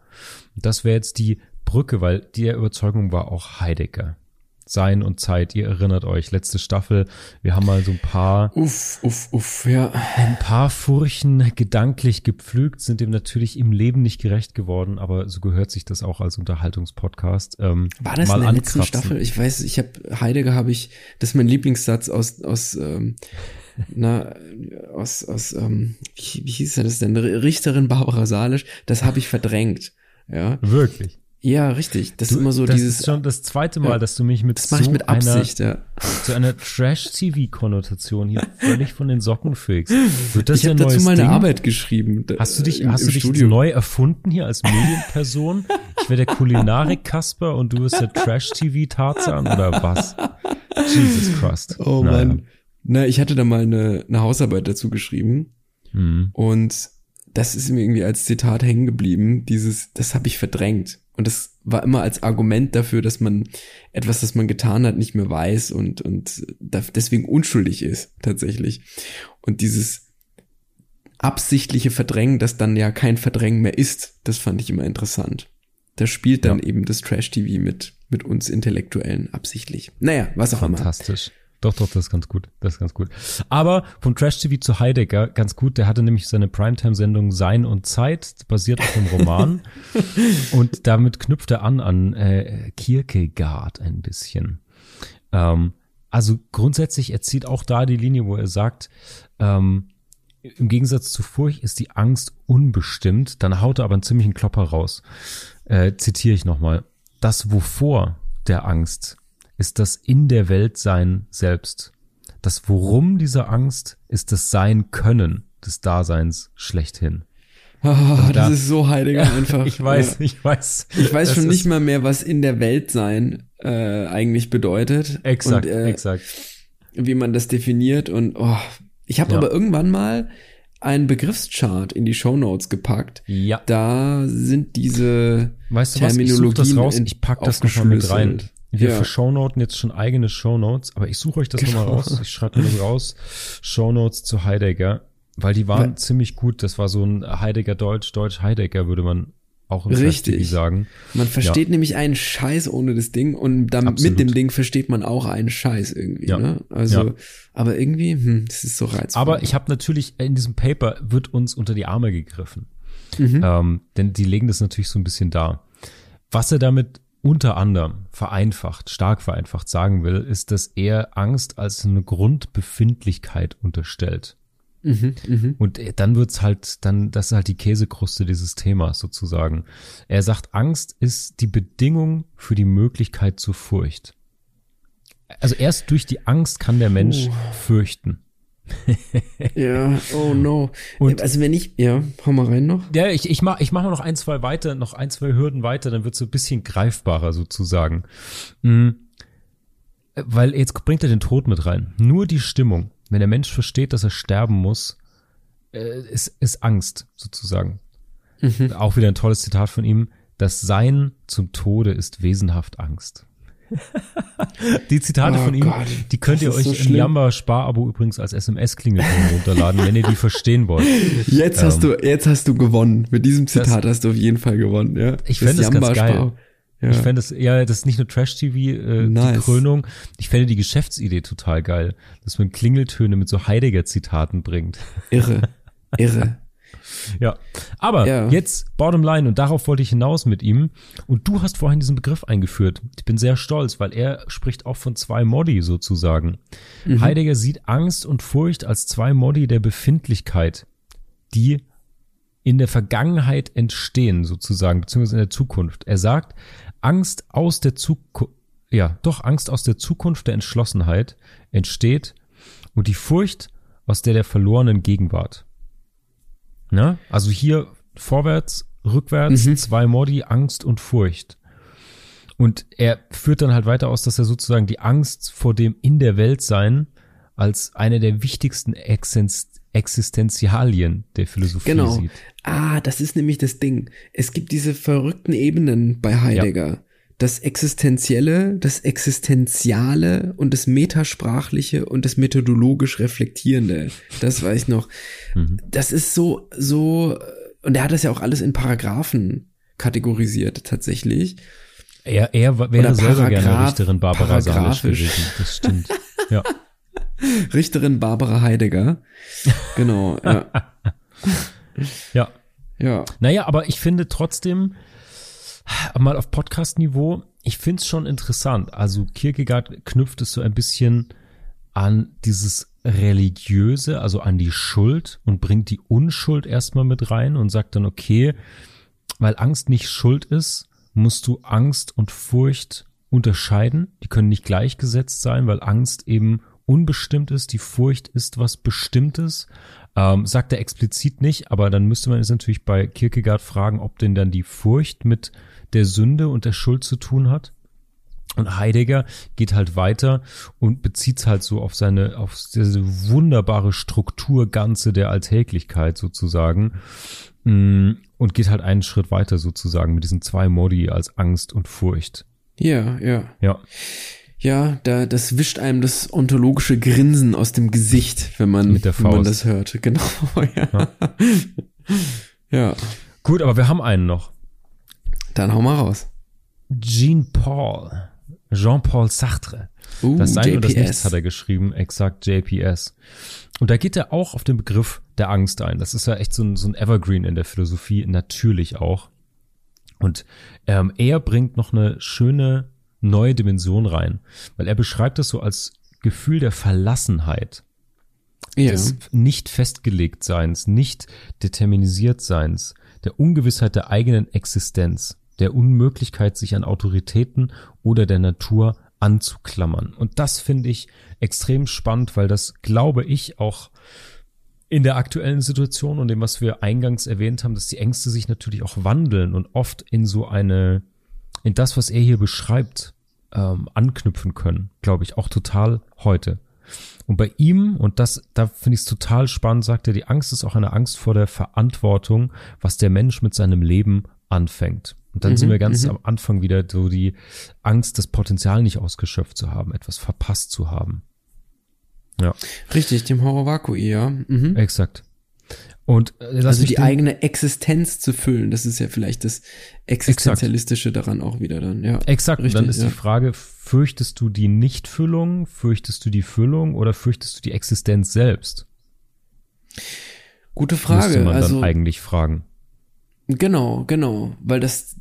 [SPEAKER 2] Das wäre jetzt die Brücke, weil die Überzeugung war auch Heidegger. Sein und Zeit, ihr erinnert euch, letzte Staffel, wir haben mal so ein paar,
[SPEAKER 1] uff, uff, uff, ja.
[SPEAKER 2] ein paar Furchen gedanklich gepflügt, sind dem natürlich im Leben nicht gerecht geworden, aber so gehört sich das auch als Unterhaltungspodcast.
[SPEAKER 1] Ähm, War das mal in der letzten Staffel? Ich weiß, ich habe Heidegger habe ich, das ist mein Lieblingssatz aus aus ähm, na, aus, aus ähm, wie, wie hieß das denn? Richterin Barbara Salisch, das habe ich verdrängt. Ja.
[SPEAKER 2] Wirklich.
[SPEAKER 1] Ja, richtig. Das du, ist immer so
[SPEAKER 2] das
[SPEAKER 1] dieses.
[SPEAKER 2] Das ist schon das zweite Mal, ja, dass du mich mit
[SPEAKER 1] das so ich mit Absicht, einer, ja.
[SPEAKER 2] so einer Trash-TV-Konnotation hier völlig von den Socken fegst.
[SPEAKER 1] Wird das ich habe dazu mal eine Arbeit geschrieben.
[SPEAKER 2] Hast du dich, im, hast im du dich neu erfunden hier als Medienperson? Ich wäre der Kulinarik-Kasper und du bist der Trash-TV-Tarzan oder was? Jesus Christ.
[SPEAKER 1] Oh naja. Mann. Na, ich hatte da mal eine, eine Hausarbeit dazu geschrieben. Mhm. Und das ist mir irgendwie als Zitat hängen geblieben. Dieses, das habe ich verdrängt. Und das war immer als Argument dafür, dass man etwas, das man getan hat, nicht mehr weiß und, und deswegen unschuldig ist, tatsächlich. Und dieses absichtliche Verdrängen, das dann ja kein Verdrängen mehr ist, das fand ich immer interessant. Da spielt dann ja. eben das Trash-TV mit, mit uns Intellektuellen absichtlich. Naja, was auch
[SPEAKER 2] Fantastisch. immer. Fantastisch. Doch, doch, das ist ganz gut. Das ist ganz gut. Aber vom Trash TV zu Heidegger, ganz gut, der hatte nämlich seine Primetime-Sendung Sein und Zeit, basiert auf dem Roman. und damit knüpft er an an äh, Kierkegaard ein bisschen. Ähm, also grundsätzlich, er zieht auch da die Linie, wo er sagt, ähm, im Gegensatz zu Furcht ist die Angst unbestimmt. Dann haut er aber einen ziemlichen Klopper raus. Äh, zitiere ich nochmal. Das Wovor der Angst ist das in der Welt sein selbst. Das Worum dieser Angst ist das Sein können des Daseins schlechthin.
[SPEAKER 1] Oh, das da, ist so Heidegger ja, einfach.
[SPEAKER 2] Ich weiß, ja. ich weiß.
[SPEAKER 1] Ich weiß schon nicht mal mehr, was in der Welt sein äh, eigentlich bedeutet.
[SPEAKER 2] Exakt, und, äh, exakt.
[SPEAKER 1] Wie man das definiert und oh, ich habe ja. aber irgendwann mal einen Begriffschart in die Show Notes gepackt.
[SPEAKER 2] Ja.
[SPEAKER 1] Da sind diese
[SPEAKER 2] weißt du Terminologien was? Ich das raus, ich pack das nochmal mit rein. Wir ja. Shownoten jetzt schon eigene Shownotes, aber ich suche euch das genau. nochmal raus. Ich schreibe mir das raus. Shownotes zu Heidegger, weil die waren weil, ziemlich gut. Das war so ein Heidegger Deutsch, Deutsch Heidegger, würde man auch im
[SPEAKER 1] Richtig.
[SPEAKER 2] sagen.
[SPEAKER 1] Man versteht ja. nämlich einen Scheiß ohne das Ding und dann Absolut. mit dem Ding versteht man auch einen Scheiß irgendwie. Ja. Ne? Also, ja. aber irgendwie, hm, das ist so reizvoll.
[SPEAKER 2] Aber ich habe natürlich in diesem Paper wird uns unter die Arme gegriffen, mhm. ähm, denn die legen das natürlich so ein bisschen dar. Was er damit unter anderem vereinfacht, stark vereinfacht sagen will, ist, dass er Angst als eine Grundbefindlichkeit unterstellt. Mhm, mh. Und dann wird's halt, dann, das ist halt die Käsekruste dieses Themas sozusagen. Er sagt, Angst ist die Bedingung für die Möglichkeit zur Furcht. Also erst durch die Angst kann der Mensch uh. fürchten.
[SPEAKER 1] Ja, oh no. Und also wenn ich, ja, hau mal rein noch.
[SPEAKER 2] Ja, ich, ich mach, ich mach noch ein, zwei weiter, noch ein, zwei Hürden weiter, dann wird's so ein bisschen greifbarer sozusagen. Mhm. Weil jetzt bringt er den Tod mit rein. Nur die Stimmung, wenn der Mensch versteht, dass er sterben muss, äh, ist, ist Angst sozusagen. Mhm. Auch wieder ein tolles Zitat von ihm. Das Sein zum Tode ist wesenhaft Angst. die Zitate oh von ihm, Gott, die könnt ihr euch so im Jamba Sparabo übrigens als SMS-Klingelton runterladen, wenn ihr die verstehen wollt.
[SPEAKER 1] Jetzt ähm, hast du, jetzt hast du gewonnen. Mit diesem Zitat das, hast du auf jeden Fall gewonnen, ja.
[SPEAKER 2] Ich fände das ganz geil. Ja. Ich fände es, ja, das ist nicht nur Trash-TV, äh, nice. die Krönung. Ich fände die Geschäftsidee total geil, dass man Klingeltöne mit so Heidegger-Zitaten bringt.
[SPEAKER 1] Irre. Irre.
[SPEAKER 2] Ja, aber ja. jetzt Bottom Line und darauf wollte ich hinaus mit ihm. Und du hast vorhin diesen Begriff eingeführt. Ich bin sehr stolz, weil er spricht auch von zwei Modi sozusagen. Mhm. Heidegger sieht Angst und Furcht als zwei Modi der Befindlichkeit, die in der Vergangenheit entstehen sozusagen, beziehungsweise in der Zukunft. Er sagt, Angst aus der Zukunft, ja, doch Angst aus der Zukunft der Entschlossenheit entsteht und die Furcht aus der der verlorenen Gegenwart. Ne? Also hier vorwärts, rückwärts, mhm. zwei Modi, Angst und Furcht. Und er führt dann halt weiter aus, dass er sozusagen die Angst vor dem in der Welt sein als eine der wichtigsten Existenzialien der Philosophie genau. sieht.
[SPEAKER 1] Ah, das ist nämlich das Ding. Es gibt diese verrückten Ebenen bei Heidegger. Ja. Das Existenzielle, das Existenziale und das Metasprachliche und das methodologisch Reflektierende. Das weiß ich noch. Mhm. Das ist so, so, und er hat das ja auch alles in Paragraphen kategorisiert, tatsächlich.
[SPEAKER 2] Er, er wäre selber gerne Richterin Barbara Salisch gewesen. Das stimmt. Ja.
[SPEAKER 1] Richterin Barbara Heidegger. Genau, ja.
[SPEAKER 2] ja. Ja. Naja, aber ich finde trotzdem, mal auf Podcast-Niveau, ich finde es schon interessant. Also Kierkegaard knüpft es so ein bisschen an dieses Religiöse, also an die Schuld und bringt die Unschuld erstmal mit rein und sagt dann, okay, weil Angst nicht Schuld ist, musst du Angst und Furcht unterscheiden. Die können nicht gleichgesetzt sein, weil Angst eben unbestimmt ist, die Furcht ist was Bestimmtes. Ähm, sagt er explizit nicht, aber dann müsste man es natürlich bei Kierkegaard fragen, ob denn dann die Furcht mit der Sünde und der Schuld zu tun hat. Und Heidegger geht halt weiter und bezieht halt so auf seine, auf diese wunderbare Struktur Ganze der Alltäglichkeit sozusagen. Mm, und geht halt einen Schritt weiter sozusagen mit diesen zwei Modi als Angst und Furcht.
[SPEAKER 1] Ja, ja.
[SPEAKER 2] Ja.
[SPEAKER 1] Ja, da, das wischt einem das ontologische Grinsen aus dem Gesicht, wenn man, wenn man das hört. Genau, ja. ja. ja.
[SPEAKER 2] Gut, aber wir haben einen noch.
[SPEAKER 1] Dann hau mal raus.
[SPEAKER 2] Jean Paul. Jean-Paul Sartre. Uh, das Sein JPS. und das Nichts hat er geschrieben, exakt JPS. Und da geht er auch auf den Begriff der Angst ein. Das ist ja echt so ein, so ein Evergreen in der Philosophie, natürlich auch. Und ähm, er bringt noch eine schöne neue Dimension rein, weil er beschreibt das so als Gefühl der Verlassenheit, ja. des nicht festgelegt Seins, nicht determinisiert Seins, der Ungewissheit der eigenen Existenz, der Unmöglichkeit, sich an Autoritäten oder der Natur anzuklammern. Und das finde ich extrem spannend, weil das, glaube ich, auch in der aktuellen Situation und dem, was wir eingangs erwähnt haben, dass die Ängste sich natürlich auch wandeln und oft in so eine, in das, was er hier beschreibt, ähm, anknüpfen können, glaube ich, auch total heute. Und bei ihm, und das, da finde ich es total spannend, sagt er, die Angst ist auch eine Angst vor der Verantwortung, was der Mensch mit seinem Leben anfängt. Und dann mhm, sind wir ganz mhm. am Anfang wieder so die Angst, das Potenzial nicht ausgeschöpft zu haben, etwas verpasst zu haben.
[SPEAKER 1] Ja. Richtig, dem Horror Vakui, ja.
[SPEAKER 2] Mhm. Exakt. Und
[SPEAKER 1] äh, also die eigene Existenz zu füllen, das ist ja vielleicht das Existenzialistische Exakt. daran auch wieder dann, ja.
[SPEAKER 2] Exakt. Richtig, und dann ist ja. die Frage, fürchtest du die Nichtfüllung, fürchtest du die Füllung oder fürchtest du die Existenz selbst?
[SPEAKER 1] Gute Frage. Müsste
[SPEAKER 2] man also, dann eigentlich fragen.
[SPEAKER 1] Genau, genau, weil das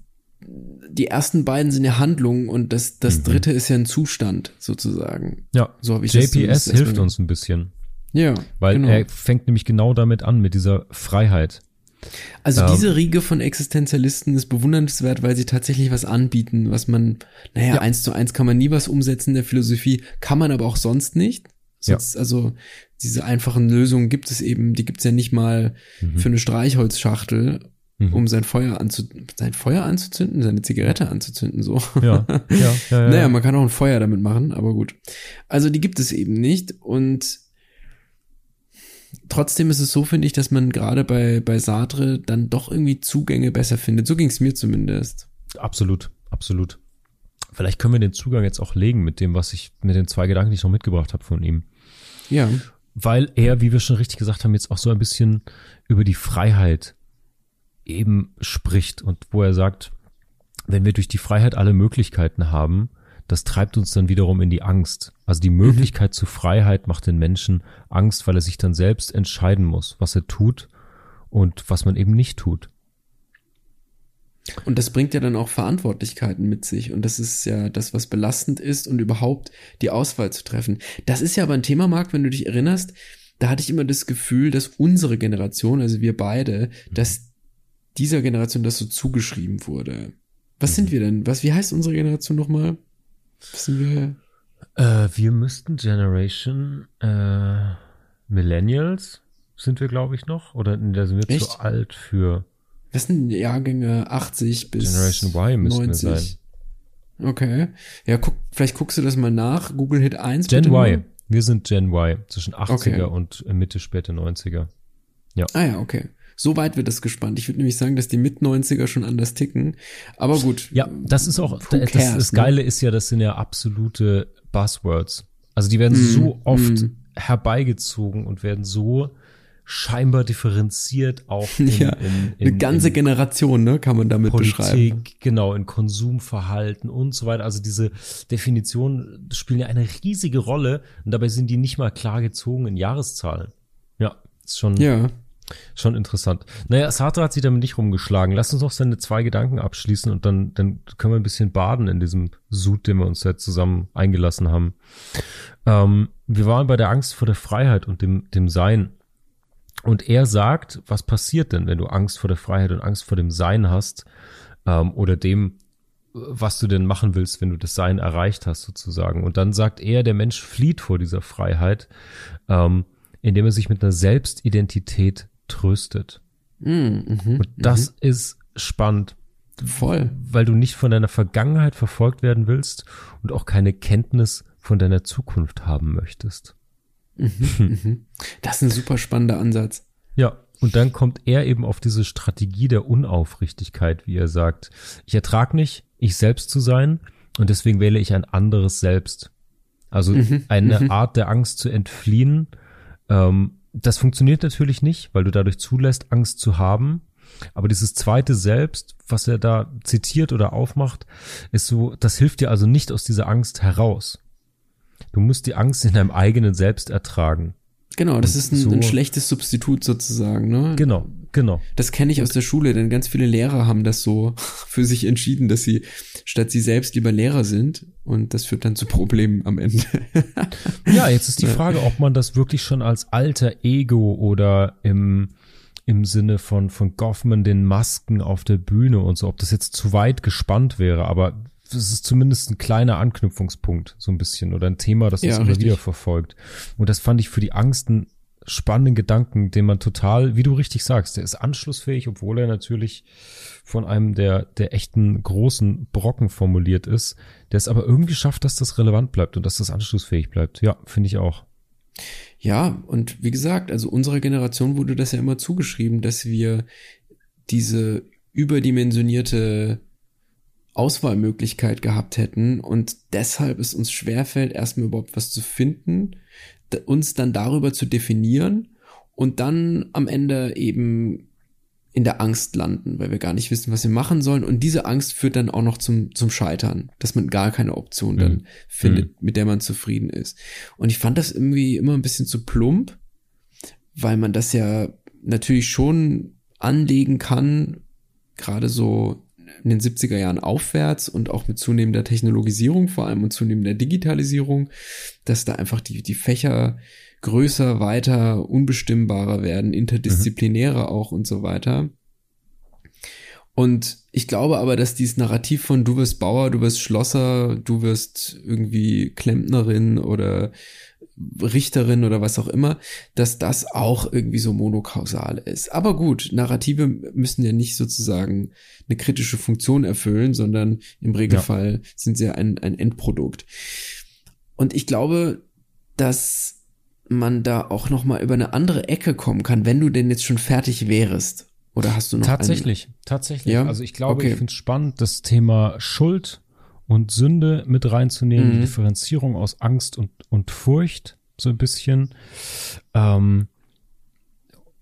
[SPEAKER 1] die ersten beiden sind ja Handlungen und das das mhm. dritte ist ja ein Zustand sozusagen.
[SPEAKER 2] Ja. So habe ich JPS das hilft uns ein bisschen. Ja. Weil genau. er fängt nämlich genau damit an, mit dieser Freiheit.
[SPEAKER 1] Also ähm, diese Riege von Existenzialisten ist bewundernswert, weil sie tatsächlich was anbieten, was man, naja, ja. eins zu eins kann man nie was umsetzen in der Philosophie, kann man aber auch sonst nicht. Sonst, ja. Also diese einfachen Lösungen gibt es eben, die gibt es ja nicht mal mhm. für eine Streichholzschachtel, mhm. um sein Feuer anzu sein Feuer anzuzünden, seine Zigarette anzuzünden, so. Ja, ja, ja, ja. naja, man kann auch ein Feuer damit machen, aber gut. Also die gibt es eben nicht und trotzdem ist es so, finde ich, dass man gerade bei, bei Sartre dann doch irgendwie Zugänge besser findet. So ging es mir zumindest.
[SPEAKER 2] Absolut, absolut. Vielleicht können wir den Zugang jetzt auch legen mit dem, was ich, mit den zwei Gedanken, die ich noch mitgebracht habe von ihm. Ja. Weil er, wie wir schon richtig gesagt haben, jetzt auch so ein bisschen über die Freiheit eben spricht und wo er sagt, wenn wir durch die Freiheit alle Möglichkeiten haben, das treibt uns dann wiederum in die Angst. Also die Möglichkeit mhm. zur Freiheit macht den Menschen Angst, weil er sich dann selbst entscheiden muss, was er tut und was man eben nicht tut.
[SPEAKER 1] Und das bringt ja dann auch Verantwortlichkeiten mit sich. Und das ist ja das, was belastend ist und überhaupt die Auswahl zu treffen. Das ist ja aber ein Thema, Marc, wenn du dich erinnerst, da hatte ich immer das Gefühl, dass unsere Generation, also wir beide, mhm. dass dieser Generation das so zugeschrieben wurde. Was mhm. sind wir denn? Was, wie heißt unsere Generation nochmal?
[SPEAKER 2] Wissen wir? Äh, wir müssten Generation äh, Millennials sind wir, glaube ich, noch. Oder da sind wir Echt? zu alt für.
[SPEAKER 1] Was sind Jahrgänge 80 bis Generation Y müssten 90? wir sein. Okay. Ja, guck, vielleicht guckst du das mal nach. Google Hit 1.
[SPEAKER 2] Gen Y. Wir sind Gen Y. Zwischen 80er okay. und Mitte, späte 90er.
[SPEAKER 1] Ja. Ah ja, okay. So weit wird das gespannt. Ich würde nämlich sagen, dass die Mit-90er schon anders ticken. Aber gut.
[SPEAKER 2] Ja, das ist auch, cares, das, das, Geile ne? ist ja, das sind ja absolute Buzzwords. Also die werden mm, so oft mm. herbeigezogen und werden so scheinbar differenziert auch in,
[SPEAKER 1] ja, in, in, eine ganze in Generation, ne, kann man damit Politik, beschreiben.
[SPEAKER 2] Genau, in Konsumverhalten und so weiter. Also diese Definitionen spielen ja eine riesige Rolle und dabei sind die nicht mal klar gezogen in Jahreszahlen. Ja, ist schon. Ja. Schon interessant. Naja, Sartre hat sich damit nicht rumgeschlagen. Lass uns noch seine zwei Gedanken abschließen und dann, dann können wir ein bisschen baden in diesem Sud, den wir uns jetzt zusammen eingelassen haben. Ähm, wir waren bei der Angst vor der Freiheit und dem, dem Sein. Und er sagt, was passiert denn, wenn du Angst vor der Freiheit und Angst vor dem Sein hast ähm, oder dem, was du denn machen willst, wenn du das Sein erreicht hast, sozusagen. Und dann sagt er, der Mensch flieht vor dieser Freiheit, ähm, indem er sich mit einer Selbstidentität tröstet. Mm, mh, und das mh. ist spannend. Voll. Weil du nicht von deiner Vergangenheit verfolgt werden willst und auch keine Kenntnis von deiner Zukunft haben möchtest. Mhm,
[SPEAKER 1] mhm. das ist ein super spannender Ansatz.
[SPEAKER 2] Ja, und dann kommt er eben auf diese Strategie der Unaufrichtigkeit, wie er sagt. Ich ertrage nicht, ich selbst zu sein und deswegen wähle ich ein anderes Selbst. Also mhm, eine mhm. Art der Angst zu entfliehen, ähm, das funktioniert natürlich nicht, weil du dadurch zulässt, Angst zu haben. Aber dieses zweite Selbst, was er da zitiert oder aufmacht, ist so, das hilft dir also nicht aus dieser Angst heraus. Du musst die Angst in deinem eigenen Selbst ertragen.
[SPEAKER 1] Genau, das ist ein, so, ein, schlechtes Substitut sozusagen, ne?
[SPEAKER 2] Genau, genau.
[SPEAKER 1] Das kenne ich aus der Schule, denn ganz viele Lehrer haben das so für sich entschieden, dass sie statt sie selbst lieber Lehrer sind und das führt dann zu Problemen am Ende.
[SPEAKER 2] ja, jetzt ist die Frage, ob man das wirklich schon als alter Ego oder im im Sinne von von Goffman den Masken auf der Bühne und so, ob das jetzt zu weit gespannt wäre, aber das ist zumindest ein kleiner Anknüpfungspunkt, so ein bisschen, oder ein Thema, das uns ja, immer wieder verfolgt. Und das fand ich für die Angst ein spannenden Gedanken, den man total, wie du richtig sagst, der ist anschlussfähig, obwohl er natürlich von einem der, der echten großen Brocken formuliert ist, der es aber irgendwie schafft, dass das relevant bleibt und dass das anschlussfähig bleibt. Ja, finde ich auch.
[SPEAKER 1] Ja, und wie gesagt, also unserer Generation wurde das ja immer zugeschrieben, dass wir diese überdimensionierte Auswahlmöglichkeit gehabt hätten und deshalb es uns schwerfällt, erstmal überhaupt was zu finden, uns dann darüber zu definieren und dann am Ende eben in der Angst landen, weil wir gar nicht wissen, was wir machen sollen. Und diese Angst führt dann auch noch zum, zum Scheitern, dass man gar keine Option dann mhm. findet, mhm. mit der man zufrieden ist. Und ich fand das irgendwie immer ein bisschen zu plump, weil man das ja natürlich schon anlegen kann, gerade so in den 70er Jahren aufwärts und auch mit zunehmender Technologisierung vor allem und zunehmender Digitalisierung, dass da einfach die, die Fächer größer, weiter, unbestimmbarer werden, interdisziplinärer mhm. auch und so weiter. Und ich glaube aber, dass dieses Narrativ von du wirst Bauer, du wirst Schlosser, du wirst irgendwie Klempnerin oder Richterin oder was auch immer, dass das auch irgendwie so monokausal ist. Aber gut, Narrative müssen ja nicht sozusagen eine kritische Funktion erfüllen, sondern im Regelfall ja. sind sie ja ein, ein Endprodukt. Und ich glaube, dass man da auch noch mal über eine andere Ecke kommen kann, wenn du denn jetzt schon fertig wärst. Oder hast du noch
[SPEAKER 2] Tatsächlich, eine? tatsächlich. Ja? Also ich glaube, okay. ich finde es spannend, das Thema Schuld und Sünde mit reinzunehmen, mhm. die Differenzierung aus Angst und, und Furcht, so ein bisschen. Ähm,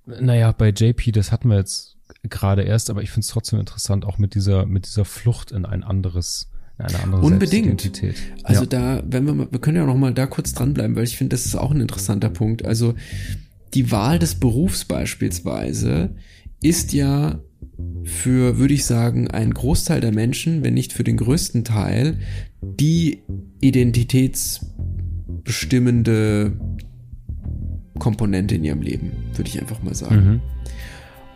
[SPEAKER 2] naja, bei JP, das hatten wir jetzt gerade erst, aber ich finde es trotzdem interessant, auch mit dieser, mit dieser Flucht in ein anderes, in eine andere
[SPEAKER 1] Unbedingt. Also ja. da, wenn wir mal, wir können ja noch mal da kurz dranbleiben, weil ich finde, das ist auch ein interessanter Punkt. Also die Wahl des Berufs beispielsweise ist ja für, würde ich sagen, einen Großteil der Menschen, wenn nicht für den größten Teil, die identitätsbestimmende Komponente in ihrem Leben, würde ich einfach mal sagen. Mhm.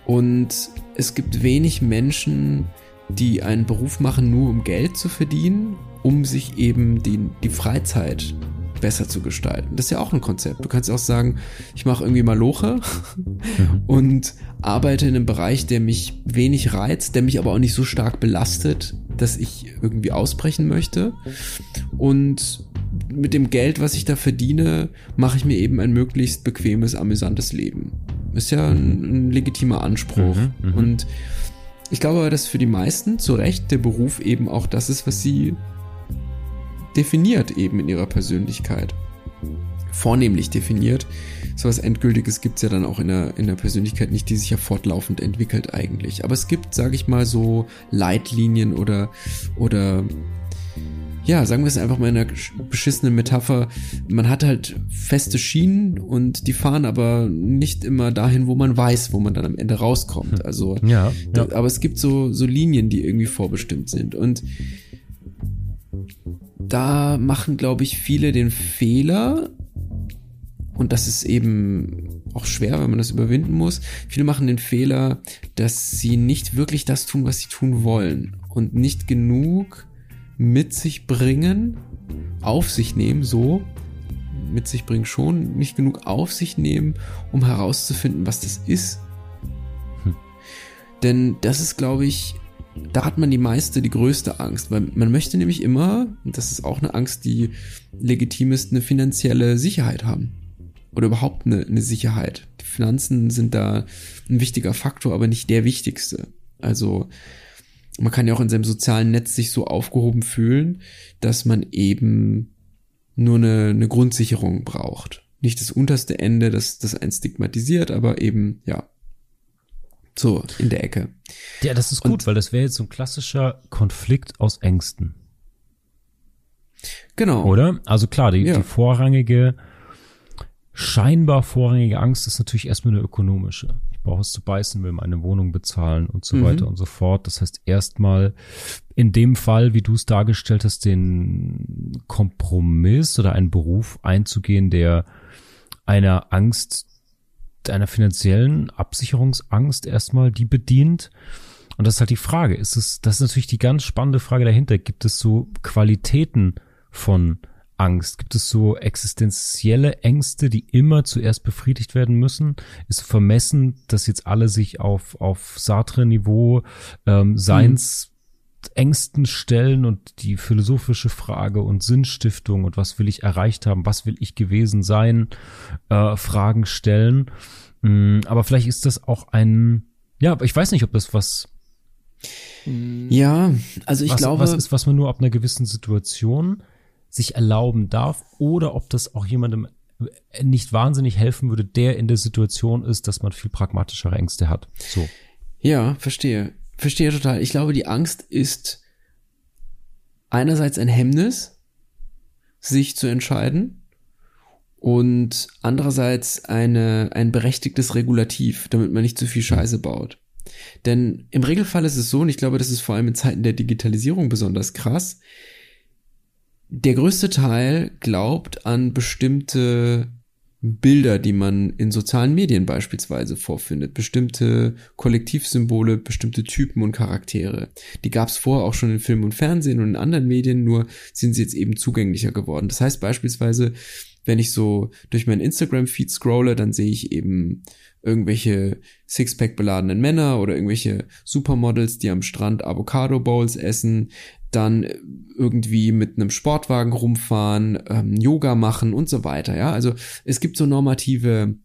[SPEAKER 1] Und es gibt wenig Menschen, die einen Beruf machen, nur um Geld zu verdienen, um sich eben die, die Freizeit besser zu gestalten. Das ist ja auch ein Konzept. Du kannst auch sagen, ich mache irgendwie mal Loche mhm. und arbeite in einem Bereich, der mich wenig reizt, der mich aber auch nicht so stark belastet, dass ich irgendwie ausbrechen möchte. Und mit dem Geld, was ich da verdiene, mache ich mir eben ein möglichst bequemes, amüsantes Leben. Ist ja ein, ein legitimer Anspruch. Mhm, mh. Und ich glaube, dass für die meisten zu Recht der Beruf eben auch das ist, was sie definiert eben in ihrer Persönlichkeit. Vornehmlich definiert. So was Endgültiges gibt's ja dann auch in der, in der Persönlichkeit nicht, die sich ja fortlaufend entwickelt eigentlich. Aber es gibt, sage ich mal, so Leitlinien oder, oder ja, sagen wir es einfach mal in einer beschissenen Metapher, man hat halt feste Schienen und die fahren aber nicht immer dahin, wo man weiß, wo man dann am Ende rauskommt. Hm. Also, ja, ja. aber es gibt so, so Linien, die irgendwie vorbestimmt sind. Und da machen, glaube ich, viele den Fehler, und das ist eben auch schwer, wenn man das überwinden muss. Viele machen den Fehler, dass sie nicht wirklich das tun, was sie tun wollen und nicht genug mit sich bringen, auf sich nehmen, so mit sich bringen schon, nicht genug auf sich nehmen, um herauszufinden, was das ist. Hm. Denn das ist, glaube ich, da hat man die meiste, die größte Angst, weil man möchte nämlich immer, und das ist auch eine Angst, die legitim ist, eine finanzielle Sicherheit haben. Oder überhaupt eine, eine Sicherheit. Die Finanzen sind da ein wichtiger Faktor, aber nicht der wichtigste. Also man kann ja auch in seinem sozialen Netz sich so aufgehoben fühlen, dass man eben nur eine, eine Grundsicherung braucht. Nicht das unterste Ende, das, das einen stigmatisiert, aber eben, ja, so, in der Ecke.
[SPEAKER 2] Ja, das ist gut, Und, weil das wäre jetzt so ein klassischer Konflikt aus Ängsten.
[SPEAKER 1] Genau.
[SPEAKER 2] Oder? Also klar, die, ja. die vorrangige, scheinbar vorrangige Angst ist natürlich erstmal eine ökonomische. Ich brauche es zu beißen, will meine Wohnung bezahlen und so mhm. weiter und so fort. Das heißt erstmal in dem Fall, wie du es dargestellt hast, den Kompromiss oder einen Beruf einzugehen, der einer Angst einer finanziellen Absicherungsangst erstmal, die bedient. Und das ist halt die Frage. Ist es, das ist natürlich die ganz spannende Frage dahinter. Gibt es so Qualitäten von Angst? Gibt es so existenzielle Ängste, die immer zuerst befriedigt werden müssen? Ist vermessen, dass jetzt alle sich auf, auf Sartre-Niveau ähm, Seins Ängsten stellen und die philosophische Frage und Sinnstiftung und was will ich erreicht haben, was will ich gewesen sein, äh, Fragen stellen. Mm, aber vielleicht ist das auch ein, ja, ich weiß nicht, ob das was
[SPEAKER 1] ja, also ich
[SPEAKER 2] was,
[SPEAKER 1] glaube.
[SPEAKER 2] Was ist, was man nur ab einer gewissen Situation sich erlauben darf oder ob das auch jemandem nicht wahnsinnig helfen würde, der in der Situation ist, dass man viel pragmatischere Ängste hat. So.
[SPEAKER 1] Ja, verstehe. Verstehe total. Ich glaube, die Angst ist einerseits ein Hemmnis, sich zu entscheiden und andererseits eine, ein berechtigtes Regulativ, damit man nicht zu viel Scheiße baut. Denn im Regelfall ist es so, und ich glaube, das ist vor allem in Zeiten der Digitalisierung besonders krass, der größte Teil glaubt an bestimmte Bilder, die man in sozialen Medien beispielsweise vorfindet, bestimmte Kollektivsymbole, bestimmte Typen und Charaktere. Die gab es vorher auch schon in Film und Fernsehen und in anderen Medien, nur sind sie jetzt eben zugänglicher geworden. Das heißt beispielsweise, wenn ich so durch meinen Instagram-Feed scrolle, dann sehe ich eben irgendwelche Sixpack beladenen Männer oder irgendwelche Supermodels, die am Strand Avocado Bowls essen, dann irgendwie mit einem Sportwagen rumfahren, ähm, Yoga machen und so weiter. Ja, also es gibt so normative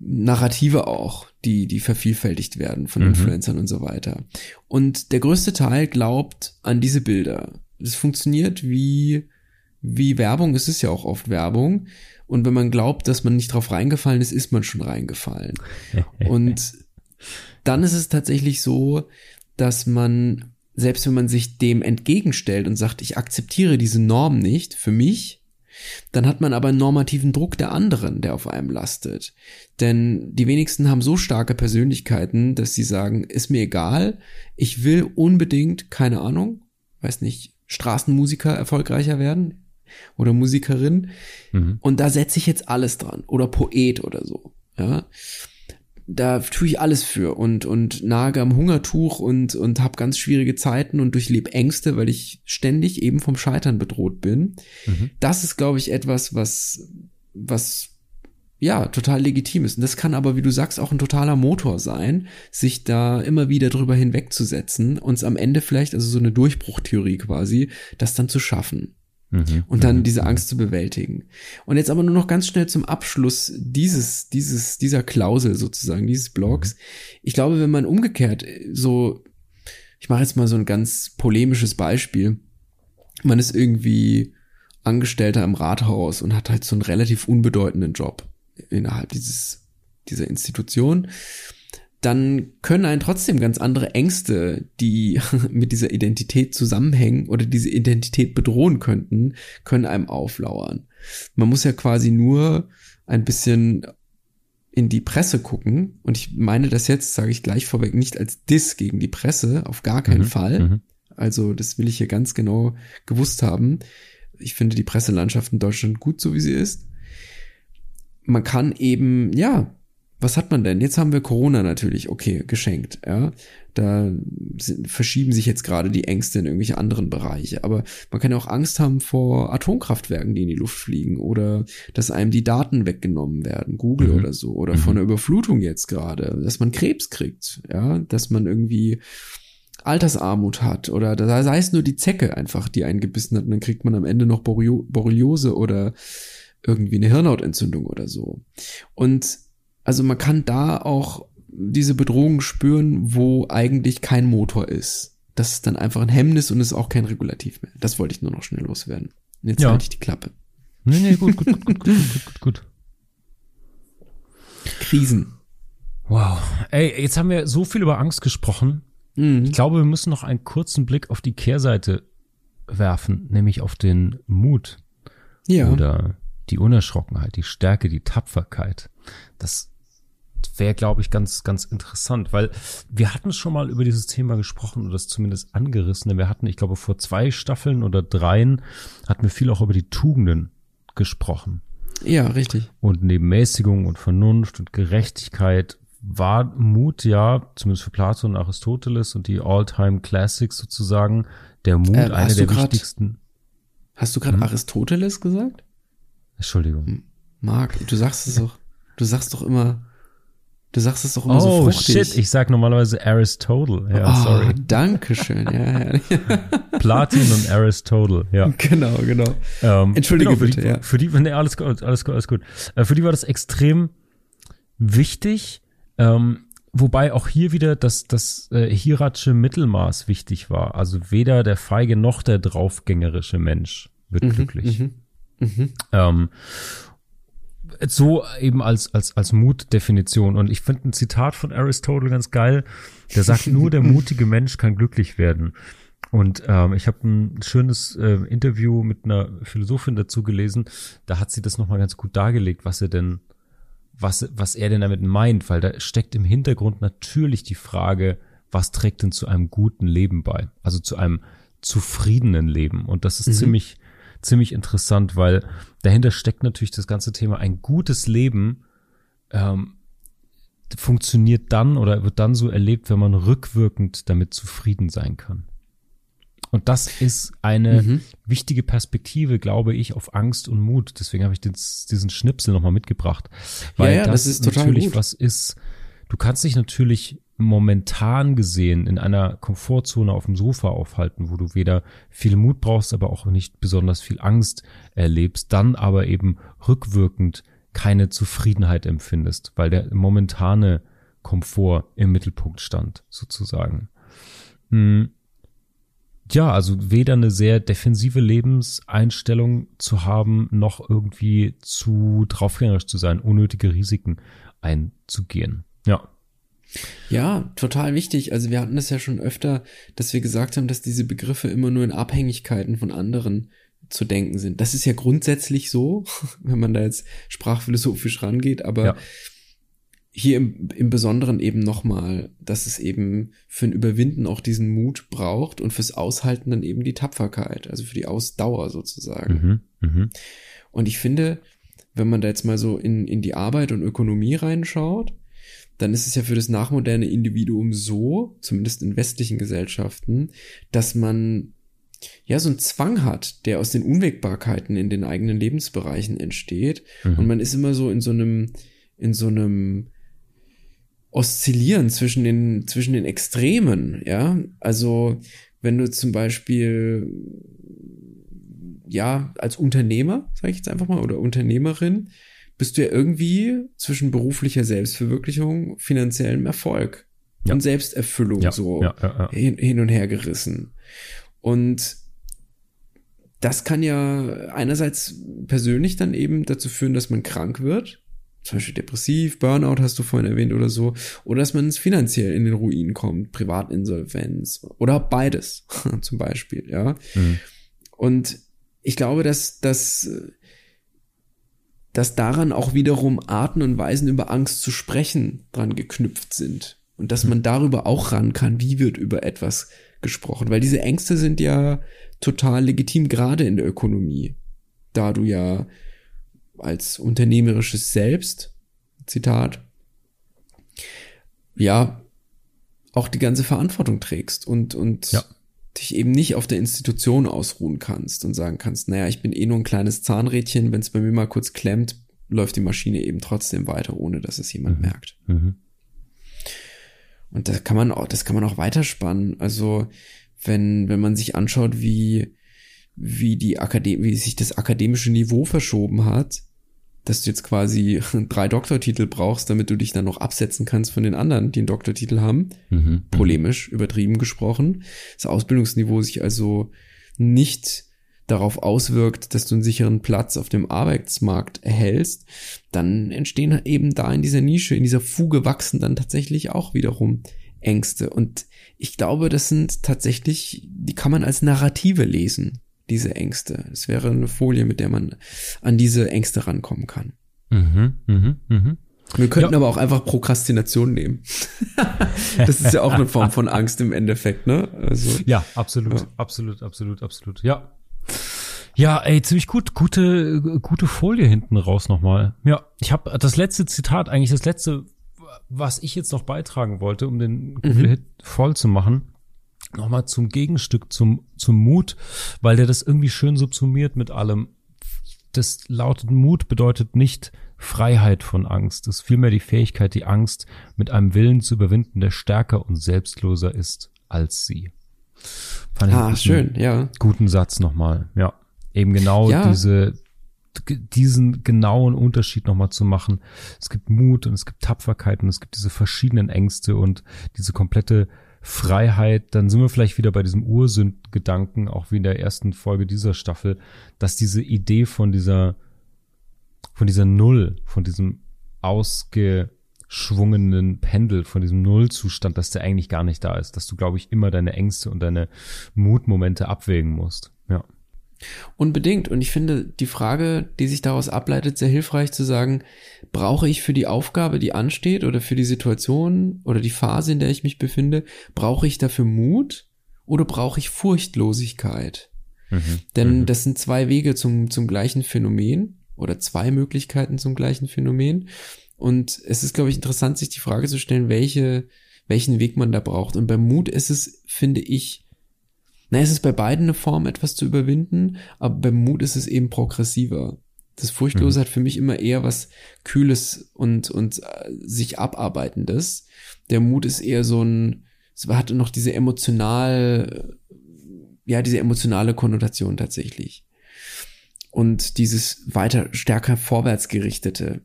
[SPEAKER 1] Narrative auch, die, die vervielfältigt werden von mhm. Influencern und so weiter. Und der größte Teil glaubt an diese Bilder. Das funktioniert wie, wie Werbung. Es ist ja auch oft Werbung. Und wenn man glaubt, dass man nicht drauf reingefallen ist, ist man schon reingefallen. und dann ist es tatsächlich so, dass man selbst wenn man sich dem entgegenstellt und sagt, ich akzeptiere diese Norm nicht für mich, dann hat man aber einen normativen Druck der anderen, der auf einem lastet. Denn die wenigsten haben so starke Persönlichkeiten, dass sie sagen, ist mir egal, ich will unbedingt, keine Ahnung, weiß nicht, Straßenmusiker erfolgreicher werden oder Musikerin. Mhm. Und da setze ich jetzt alles dran. Oder Poet oder so. Ja da tue ich alles für und und nage am Hungertuch und und habe ganz schwierige Zeiten und durchlebe Ängste, weil ich ständig eben vom Scheitern bedroht bin. Mhm. Das ist, glaube ich, etwas, was was ja total legitim ist. Und das kann aber, wie du sagst, auch ein totaler Motor sein, sich da immer wieder drüber hinwegzusetzen und am Ende vielleicht, also so eine Durchbruchtheorie quasi, das dann zu schaffen. Mhm. Und dann mhm. diese Angst zu bewältigen. Und jetzt aber nur noch ganz schnell zum Abschluss dieses, dieses, dieser Klausel sozusagen, dieses Blogs. Ich glaube, wenn man umgekehrt so, ich mache jetzt mal so ein ganz polemisches Beispiel. Man ist irgendwie Angestellter im Rathaus und hat halt so einen relativ unbedeutenden Job innerhalb dieses, dieser Institution dann können einen trotzdem ganz andere Ängste, die mit dieser Identität zusammenhängen oder diese Identität bedrohen könnten, können einem auflauern. Man muss ja quasi nur ein bisschen in die Presse gucken und ich meine das jetzt, sage ich gleich vorweg, nicht als Diss gegen die Presse, auf gar keinen mhm, Fall. Mhm. Also das will ich hier ganz genau gewusst haben. Ich finde die Presselandschaft in Deutschland gut, so wie sie ist. Man kann eben, ja, was hat man denn? Jetzt haben wir Corona natürlich, okay, geschenkt, ja. Da sind, verschieben sich jetzt gerade die Ängste in irgendwelche anderen Bereiche. Aber man kann ja auch Angst haben vor Atomkraftwerken, die in die Luft fliegen oder dass einem die Daten weggenommen werden, Google mhm. oder so, oder mhm. von der Überflutung jetzt gerade, dass man Krebs kriegt, ja, dass man irgendwie Altersarmut hat oder da sei es nur die Zecke einfach, die einen gebissen hat und dann kriegt man am Ende noch Borreliose oder irgendwie eine Hirnhautentzündung oder so. Und also man kann da auch diese Bedrohung spüren, wo eigentlich kein Motor ist. Das ist dann einfach ein Hemmnis und ist auch kein Regulativ mehr. Das wollte ich nur noch schnell loswerden. Jetzt ja. halte ich die Klappe.
[SPEAKER 2] Nee, nee, gut, gut, gut, gut, gut, gut, gut.
[SPEAKER 1] Krisen.
[SPEAKER 2] Wow. Ey, jetzt haben wir so viel über Angst gesprochen. Mhm. Ich glaube, wir müssen noch einen kurzen Blick auf die Kehrseite werfen, nämlich auf den Mut. Ja. Oder die Unerschrockenheit, die Stärke, die Tapferkeit. Das wäre, glaube ich, ganz, ganz interessant, weil wir hatten schon mal über dieses Thema gesprochen oder das zumindest angerissen. Wir hatten, ich glaube, vor zwei Staffeln oder dreien hatten wir viel auch über die Tugenden gesprochen.
[SPEAKER 1] Ja, richtig.
[SPEAKER 2] Und neben Mäßigung und Vernunft und Gerechtigkeit war Mut ja, zumindest für Platon und Aristoteles und die All-Time Classics sozusagen, der Mut äh, einer der wichtigsten.
[SPEAKER 1] Hast du gerade hm? Aristoteles gesagt?
[SPEAKER 2] Entschuldigung.
[SPEAKER 1] Marc, du sagst es doch. Du sagst doch immer, du sagst es doch immer oh, so
[SPEAKER 2] fruchtig. Oh shit, ich sag normalerweise Aristotle. Ja, oh, sorry.
[SPEAKER 1] Danke schön. Ja, ja.
[SPEAKER 2] Platin und Aristotle, ja.
[SPEAKER 1] Genau, genau. Ähm, Entschuldige
[SPEAKER 2] genau,
[SPEAKER 1] bitte,
[SPEAKER 2] die,
[SPEAKER 1] ja.
[SPEAKER 2] Für die, nee, alles gut, alles gut, alles gut. Äh, für die war das extrem wichtig, ähm, wobei auch hier wieder das, das äh, hierarchische Mittelmaß wichtig war. Also weder der feige noch der draufgängerische Mensch wird mhm, glücklich. Mhm. Mhm. Ähm, so eben als, als, als Mutdefinition. Und ich finde ein Zitat von Aristotle ganz geil. Der sagt, nur der mutige Mensch kann glücklich werden. Und ähm, ich habe ein schönes äh, Interview mit einer Philosophin dazu gelesen. Da hat sie das nochmal ganz gut dargelegt, was er denn, was, was er denn damit meint, weil da steckt im Hintergrund natürlich die Frage, was trägt denn zu einem guten Leben bei? Also zu einem zufriedenen Leben. Und das ist mhm. ziemlich, ziemlich interessant, weil dahinter steckt natürlich das ganze Thema ein gutes Leben ähm, funktioniert dann oder wird dann so erlebt, wenn man rückwirkend damit zufrieden sein kann. Und das ist eine mhm. wichtige Perspektive, glaube ich, auf Angst und Mut. Deswegen habe ich den, diesen Schnipsel nochmal mitgebracht. Weil ja, ja, das, das, ist natürlich was ist. Du kannst dich natürlich momentan gesehen in einer Komfortzone auf dem Sofa aufhalten, wo du weder viel Mut brauchst, aber auch nicht besonders viel Angst erlebst, dann aber eben rückwirkend keine Zufriedenheit empfindest, weil der momentane Komfort im Mittelpunkt stand, sozusagen. Hm. Ja, also weder eine sehr defensive Lebenseinstellung zu haben, noch irgendwie zu draufgängerisch zu sein, unnötige Risiken einzugehen. Ja.
[SPEAKER 1] Ja, total wichtig. Also wir hatten das ja schon öfter, dass wir gesagt haben, dass diese Begriffe immer nur in Abhängigkeiten von anderen zu denken sind. Das ist ja grundsätzlich so, wenn man da jetzt sprachphilosophisch rangeht, aber ja. hier im, im Besonderen eben nochmal, dass es eben für ein Überwinden auch diesen Mut braucht und fürs Aushalten dann eben die Tapferkeit, also für die Ausdauer sozusagen. Mhm, mh. Und ich finde, wenn man da jetzt mal so in, in die Arbeit und Ökonomie reinschaut, dann ist es ja für das nachmoderne Individuum so, zumindest in westlichen Gesellschaften, dass man ja so einen Zwang hat, der aus den Unwägbarkeiten in den eigenen Lebensbereichen entsteht. Mhm. Und man ist immer so in so einem, in so einem Oszillieren zwischen den, zwischen den Extremen, ja. Also, wenn du zum Beispiel, ja, als Unternehmer, sage ich jetzt einfach mal, oder Unternehmerin, bist du ja irgendwie zwischen beruflicher Selbstverwirklichung, finanziellem Erfolg ja. und Selbsterfüllung ja, so ja, hin, hin und her gerissen. Und das kann ja einerseits persönlich dann eben dazu führen, dass man krank wird, zum Beispiel depressiv, Burnout hast du vorhin erwähnt oder so, oder dass man finanziell in den Ruin kommt, Privatinsolvenz oder beides zum Beispiel, ja. Mhm. Und ich glaube, dass, dass dass daran auch wiederum Arten und Weisen über Angst zu sprechen dran geknüpft sind. Und dass man darüber auch ran kann, wie wird über etwas gesprochen. Weil diese Ängste sind ja total legitim, gerade in der Ökonomie. Da du ja als unternehmerisches Selbst, Zitat, ja, auch die ganze Verantwortung trägst und, und ja dich eben nicht auf der Institution ausruhen kannst und sagen kannst, naja, ich bin eh nur ein kleines Zahnrädchen, wenn es bei mir mal kurz klemmt, läuft die Maschine eben trotzdem weiter, ohne dass es jemand mhm. merkt. Mhm. Und das kann man auch, das kann man auch weiterspannen. Also, wenn, wenn man sich anschaut, wie, wie die Akademie, wie sich das akademische Niveau verschoben hat, dass du jetzt quasi drei Doktortitel brauchst, damit du dich dann noch absetzen kannst von den anderen, die einen Doktortitel haben. Mhm, mhm. Polemisch, übertrieben gesprochen. Das Ausbildungsniveau sich also nicht darauf auswirkt, dass du einen sicheren Platz auf dem Arbeitsmarkt erhältst, dann entstehen eben da in dieser Nische, in dieser Fuge wachsen dann tatsächlich auch wiederum Ängste. Und ich glaube, das sind tatsächlich, die kann man als Narrative lesen diese Ängste. Es wäre eine Folie, mit der man an diese Ängste rankommen kann. Mhm, mh, mh. Wir könnten ja. aber auch einfach Prokrastination nehmen. das ist ja auch eine Form von Angst im Endeffekt, ne?
[SPEAKER 2] Also, ja, absolut, ja. absolut, absolut, absolut. Ja. Ja, ey, ziemlich gut, gute, gute Folie hinten raus nochmal. Ja, ich habe das letzte Zitat, eigentlich das letzte, was ich jetzt noch beitragen wollte, um den mhm. Hit voll zu machen, nochmal zum Gegenstück, zum, zum Mut, weil der das irgendwie schön subsumiert mit allem. Das lautet Mut bedeutet nicht Freiheit von Angst. Es ist vielmehr die Fähigkeit, die Angst mit einem Willen zu überwinden, der stärker und selbstloser ist als sie.
[SPEAKER 1] Fand ah, schön, ja.
[SPEAKER 2] Guten Satz nochmal, ja. Eben genau ja. diese, diesen genauen Unterschied nochmal zu machen. Es gibt Mut und es gibt Tapferkeit und es gibt diese verschiedenen Ängste und diese komplette Freiheit, dann sind wir vielleicht wieder bei diesem Ursündgedanken, auch wie in der ersten Folge dieser Staffel, dass diese Idee von dieser, von dieser Null, von diesem ausgeschwungenen Pendel, von diesem Nullzustand, dass der eigentlich gar nicht da ist, dass du, glaube ich, immer deine Ängste und deine Mutmomente abwägen musst. Ja.
[SPEAKER 1] Unbedingt. Und ich finde die Frage, die sich daraus ableitet, sehr hilfreich zu sagen, brauche ich für die Aufgabe, die ansteht oder für die Situation oder die Phase, in der ich mich befinde, brauche ich dafür Mut oder brauche ich Furchtlosigkeit? Mhm. Denn mhm. das sind zwei Wege zum, zum gleichen Phänomen oder zwei Möglichkeiten zum gleichen Phänomen. Und es ist, glaube ich, interessant, sich die Frage zu stellen, welche, welchen Weg man da braucht. Und beim Mut ist es, finde ich, na, es ist bei beiden eine Form, etwas zu überwinden, aber beim Mut ist es eben progressiver. Das Furchtlose mhm. hat für mich immer eher was Kühles und, und äh, sich Abarbeitendes. Der Mut ist eher so ein, es hatte noch diese emotional, ja, diese emotionale Konnotation tatsächlich. Und dieses weiter stärker vorwärts gerichtete.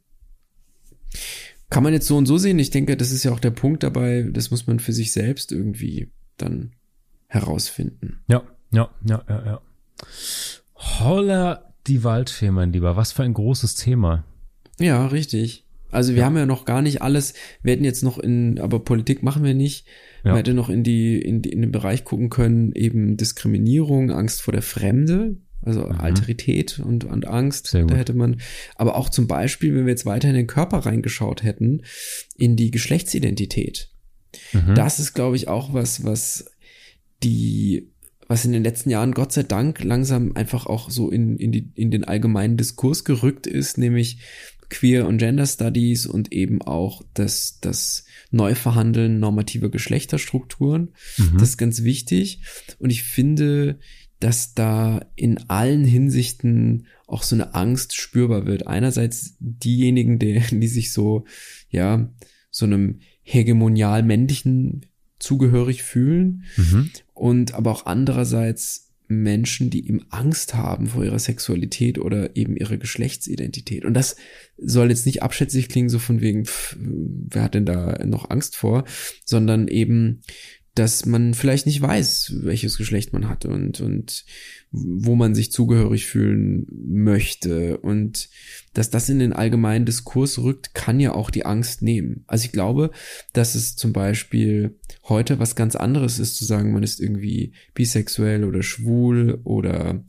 [SPEAKER 1] Kann man jetzt so und so sehen. Ich denke, das ist ja auch der Punkt dabei, das muss man für sich selbst irgendwie dann herausfinden.
[SPEAKER 2] Ja, ja, ja, ja, ja. Holla die Waldfee, mein Lieber. Was für ein großes Thema.
[SPEAKER 1] Ja, richtig. Also wir ja. haben ja noch gar nicht alles, wir hätten jetzt noch in, aber Politik machen wir nicht. Ja. Man hätte noch in die, in die, in den Bereich gucken können, eben Diskriminierung, Angst vor der Fremde, also mhm. Alterität und, und Angst. Sehr gut. Da hätte man, aber auch zum Beispiel, wenn wir jetzt weiter in den Körper reingeschaut hätten, in die Geschlechtsidentität. Mhm. Das ist, glaube ich, auch was, was die, was in den letzten Jahren Gott sei Dank langsam einfach auch so in, in, die, in den allgemeinen Diskurs gerückt ist, nämlich Queer und Gender Studies und eben auch das, das Neuverhandeln normativer Geschlechterstrukturen. Mhm. Das ist ganz wichtig. Und ich finde, dass da in allen Hinsichten auch so eine Angst spürbar wird. Einerseits diejenigen, die, die sich so, ja, so einem hegemonial männlichen zugehörig fühlen mhm. und aber auch andererseits Menschen, die eben Angst haben vor ihrer Sexualität oder eben ihrer Geschlechtsidentität. Und das soll jetzt nicht abschätzig klingen, so von wegen, pff, wer hat denn da noch Angst vor, sondern eben dass man vielleicht nicht weiß, welches Geschlecht man hat und, und wo man sich zugehörig fühlen möchte. Und dass das in den allgemeinen Diskurs rückt, kann ja auch die Angst nehmen. Also ich glaube, dass es zum Beispiel heute was ganz anderes ist, zu sagen, man ist irgendwie bisexuell oder schwul oder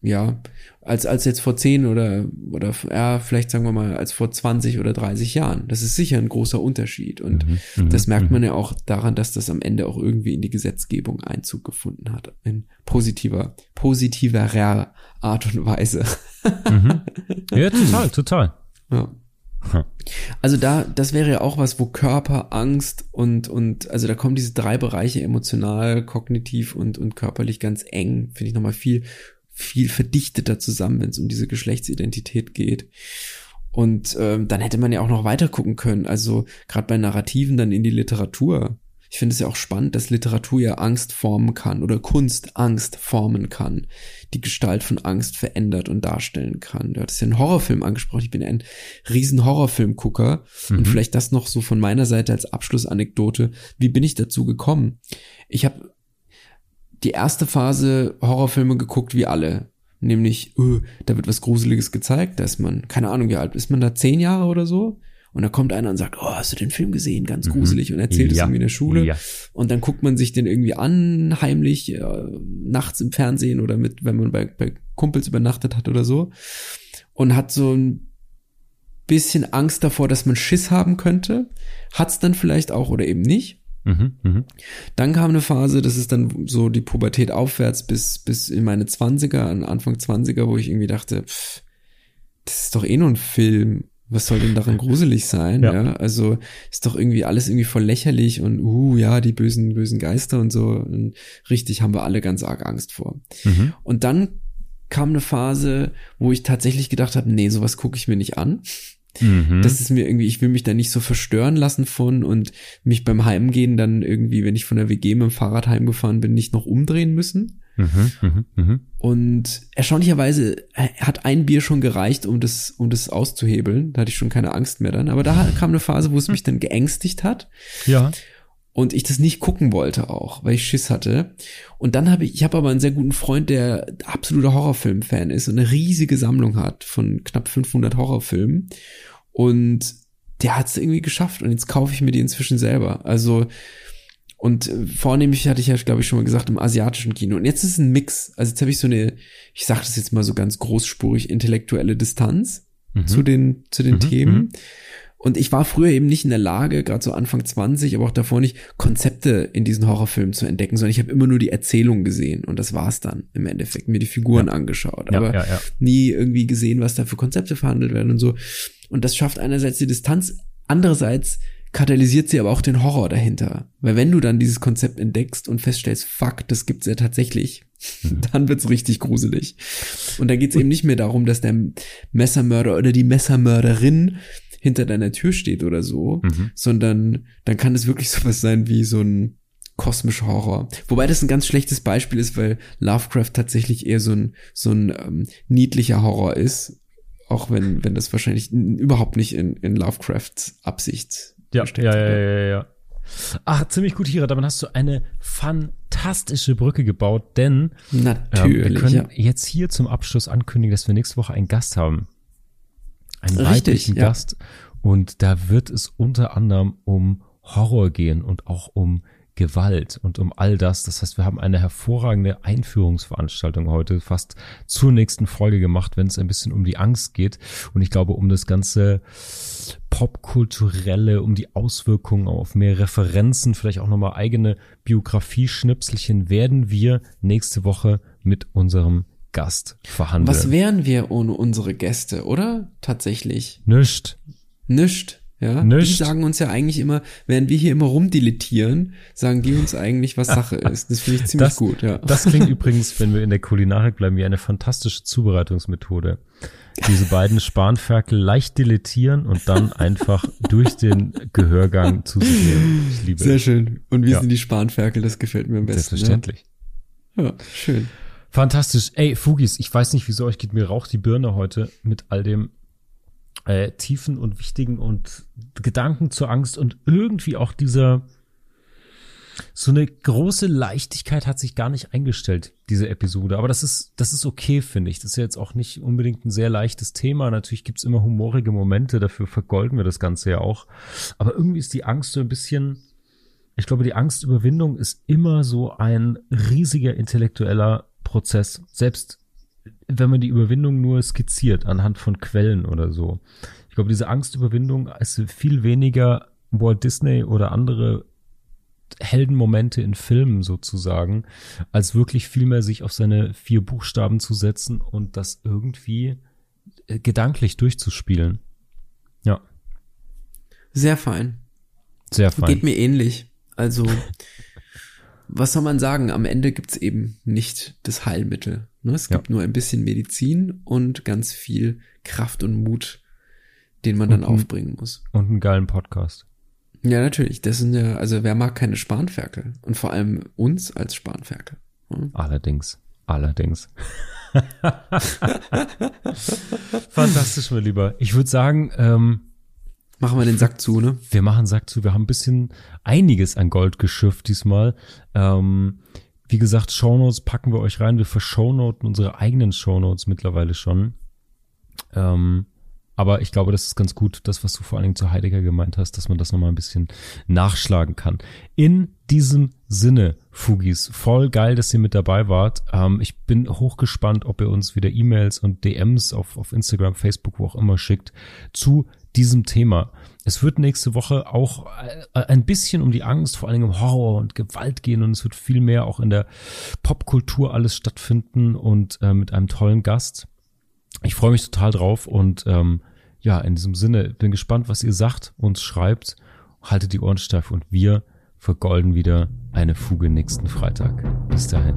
[SPEAKER 1] ja, als, als jetzt vor zehn oder, oder, ja, vielleicht sagen wir mal, als vor 20 oder 30 Jahren. Das ist sicher ein großer Unterschied. Und mhm, mhm das merkt man mhm. ja auch daran, dass das am Ende auch irgendwie in die Gesetzgebung Einzug gefunden hat. In positiver, positiverer Art und Weise.
[SPEAKER 2] Mhm. Ja, total, total.
[SPEAKER 1] Ja. Also da, das wäre ja auch was, wo Körper, Angst und, und, also da kommen diese drei Bereiche emotional, kognitiv und, und körperlich ganz eng, finde ich nochmal viel viel verdichteter zusammen, wenn es um diese Geschlechtsidentität geht. Und ähm, dann hätte man ja auch noch weiter gucken können. Also gerade bei Narrativen dann in die Literatur. Ich finde es ja auch spannend, dass Literatur ja Angst formen kann oder Kunst Angst formen kann, die Gestalt von Angst verändert und darstellen kann. Du hattest ja einen Horrorfilm angesprochen. Ich bin ein riesen Horrorfilmgucker mhm. und vielleicht das noch so von meiner Seite als Abschlussanekdote. Wie bin ich dazu gekommen? Ich habe die erste Phase Horrorfilme geguckt wie alle. Nämlich, uh, da wird was Gruseliges gezeigt, da ist man, keine Ahnung, wie alt ist man da, zehn Jahre oder so? Und da kommt einer und sagt, oh, hast du den Film gesehen? Ganz mhm. gruselig und erzählt ja. es irgendwie in der Schule. Ja. Und dann guckt man sich den irgendwie an, heimlich, äh, nachts im Fernsehen oder mit, wenn man bei, bei Kumpels übernachtet hat oder so. Und hat so ein bisschen Angst davor, dass man Schiss haben könnte. Hat's dann vielleicht auch oder eben nicht. Mhm, mh. Dann kam eine Phase, das ist dann so die Pubertät aufwärts bis, bis in meine Zwanziger, an Anfang Zwanziger, wo ich irgendwie dachte, pff, das ist doch eh nur ein Film. Was soll denn daran gruselig sein? Ja. ja. Also ist doch irgendwie alles irgendwie voll lächerlich und uh, ja, die bösen, bösen Geister und so. Und richtig haben wir alle ganz arg Angst vor. Mhm. Und dann kam eine Phase, wo ich tatsächlich gedacht habe, nee, sowas gucke ich mir nicht an. Mhm. Das ist mir irgendwie, ich will mich da nicht so verstören lassen von und mich beim Heimgehen dann irgendwie, wenn ich von der WG mit dem Fahrrad heimgefahren bin, nicht noch umdrehen müssen. Mhm, mh, mh. Und erstaunlicherweise hat ein Bier schon gereicht, um das, um das auszuhebeln. Da hatte ich schon keine Angst mehr dann. Aber da kam eine Phase, wo es mich dann geängstigt hat.
[SPEAKER 2] Ja.
[SPEAKER 1] Und ich das nicht gucken wollte auch, weil ich Schiss hatte. Und dann habe ich, ich habe aber einen sehr guten Freund, der absoluter Horrorfilm-Fan ist und eine riesige Sammlung hat von knapp 500 Horrorfilmen. Und der hat es irgendwie geschafft und jetzt kaufe ich mir die inzwischen selber. Also und äh, vornehmlich hatte ich ja, glaube ich, schon mal gesagt, im asiatischen Kino. Und jetzt ist es ein Mix. Also jetzt habe ich so eine, ich sage das jetzt mal so ganz großspurig, intellektuelle Distanz mhm. zu den, zu den mhm. Themen. Mhm. Und ich war früher eben nicht in der Lage, gerade so Anfang 20, aber auch davor nicht, Konzepte in diesen Horrorfilmen zu entdecken, sondern ich habe immer nur die Erzählung gesehen und das war's dann im Endeffekt, mir die Figuren ja. angeschaut, ja, aber ja, nie irgendwie gesehen, was da für Konzepte verhandelt werden und so. Und das schafft einerseits die Distanz, andererseits katalysiert sie aber auch den Horror dahinter. Weil wenn du dann dieses Konzept entdeckst und feststellst, fuck, das gibt's ja tatsächlich, mhm. dann wird's richtig gruselig. Und da geht's eben nicht mehr darum, dass der Messermörder oder die Messermörderin hinter deiner Tür steht oder so, mhm. sondern dann kann es wirklich sowas sein wie so ein kosmischer Horror. Wobei das ein ganz schlechtes Beispiel ist, weil Lovecraft tatsächlich eher so ein, so ein ähm, niedlicher Horror ist. Auch wenn, wenn das wahrscheinlich überhaupt nicht in, in Lovecrafts Absicht
[SPEAKER 2] ja, ja, ja, ja, ja. Ach, ziemlich gut, Hira. Damit hast du eine fantastische Brücke gebaut, denn
[SPEAKER 1] Natürlich,
[SPEAKER 2] äh, wir können ja. jetzt hier zum Abschluss ankündigen, dass wir nächste Woche einen Gast haben. Einen Richtig, weiblichen ja. Gast. Und da wird es unter anderem um Horror gehen und auch um Gewalt und um all das. Das heißt, wir haben eine hervorragende Einführungsveranstaltung heute fast zur nächsten Folge gemacht, wenn es ein bisschen um die Angst geht. Und ich glaube, um das ganze popkulturelle, um die Auswirkungen auf mehr Referenzen, vielleicht auch nochmal eigene Biografie-Schnipselchen werden wir nächste Woche mit unserem Gast verhandeln.
[SPEAKER 1] Was wären wir ohne unsere Gäste, oder? Tatsächlich.
[SPEAKER 2] Nischt.
[SPEAKER 1] Nischt. Ja, Nicht. die sagen uns ja eigentlich immer, während wir hier immer rumdilettieren, sagen die uns eigentlich, was Sache ist. Das finde ich ziemlich
[SPEAKER 2] das,
[SPEAKER 1] gut, ja.
[SPEAKER 2] Das klingt übrigens, wenn wir in der Kulinarik bleiben, wie eine fantastische Zubereitungsmethode. Diese beiden Spanferkel leicht dilettieren und dann einfach durch den Gehörgang zu sich nehmen. Ich liebe
[SPEAKER 1] Sehr schön. Und wie ja. sind die Spanferkel? Das gefällt mir am besten.
[SPEAKER 2] Selbstverständlich.
[SPEAKER 1] Ja, ja schön.
[SPEAKER 2] Fantastisch. Ey, Fugis, ich weiß nicht, wieso euch geht mir raucht die Birne heute mit all dem äh, tiefen und wichtigen und Gedanken zur Angst und irgendwie auch dieser so eine große Leichtigkeit hat sich gar nicht eingestellt, diese Episode. Aber das ist, das ist okay, finde ich. Das ist jetzt auch nicht unbedingt ein sehr leichtes Thema. Natürlich gibt's immer humorige Momente, dafür vergolden wir das Ganze ja auch. Aber irgendwie ist die Angst so ein bisschen, ich glaube, die Angstüberwindung ist immer so ein riesiger intellektueller Prozess. Selbst wenn man die Überwindung nur skizziert anhand von Quellen oder so. Ich glaube, diese Angstüberwindung ist viel weniger Walt Disney oder andere Heldenmomente in Filmen sozusagen, als wirklich viel mehr sich auf seine vier Buchstaben zu setzen und das irgendwie äh, gedanklich durchzuspielen. Ja.
[SPEAKER 1] Sehr fein.
[SPEAKER 2] Sehr fein.
[SPEAKER 1] Geht mir ähnlich. Also, was soll man sagen? Am Ende gibt's eben nicht das Heilmittel. Ne? Es gibt ja. nur ein bisschen Medizin und ganz viel Kraft und Mut, den man und dann aufbringen muss.
[SPEAKER 2] Und einen geilen Podcast.
[SPEAKER 1] Ja, natürlich. Das sind ja, also wer mag keine Spanferkel? Und vor allem uns als Spanferkel.
[SPEAKER 2] Hm? Allerdings. Allerdings. Fantastisch, mein Lieber. Ich würde sagen, ähm,
[SPEAKER 1] Machen wir den Sack zu, ne?
[SPEAKER 2] Wir machen Sack zu. Wir haben ein bisschen einiges an Gold geschürft diesmal. Ähm, wie gesagt, Shownotes packen wir euch rein. Wir verschownoten unsere eigenen Shownotes mittlerweile schon. Ähm, aber ich glaube, das ist ganz gut, das, was du vor allen Dingen zu Heidegger gemeint hast, dass man das nochmal ein bisschen nachschlagen kann. In diesem Sinne, Fugis, voll geil, dass ihr mit dabei wart. Ähm, ich bin hochgespannt, ob ihr uns wieder E-Mails und DMs auf, auf Instagram, Facebook, wo auch immer schickt, zu diesem Thema. Es wird nächste Woche auch äh, ein bisschen um die Angst, vor allem um Horror und Gewalt gehen und es wird viel mehr auch in der Popkultur alles stattfinden und äh, mit einem tollen Gast. Ich freue mich total drauf und ähm, ja, in diesem Sinne, bin gespannt, was ihr sagt, uns schreibt, haltet die Ohren steif und wir vergolden wieder eine Fuge nächsten Freitag. Bis dahin.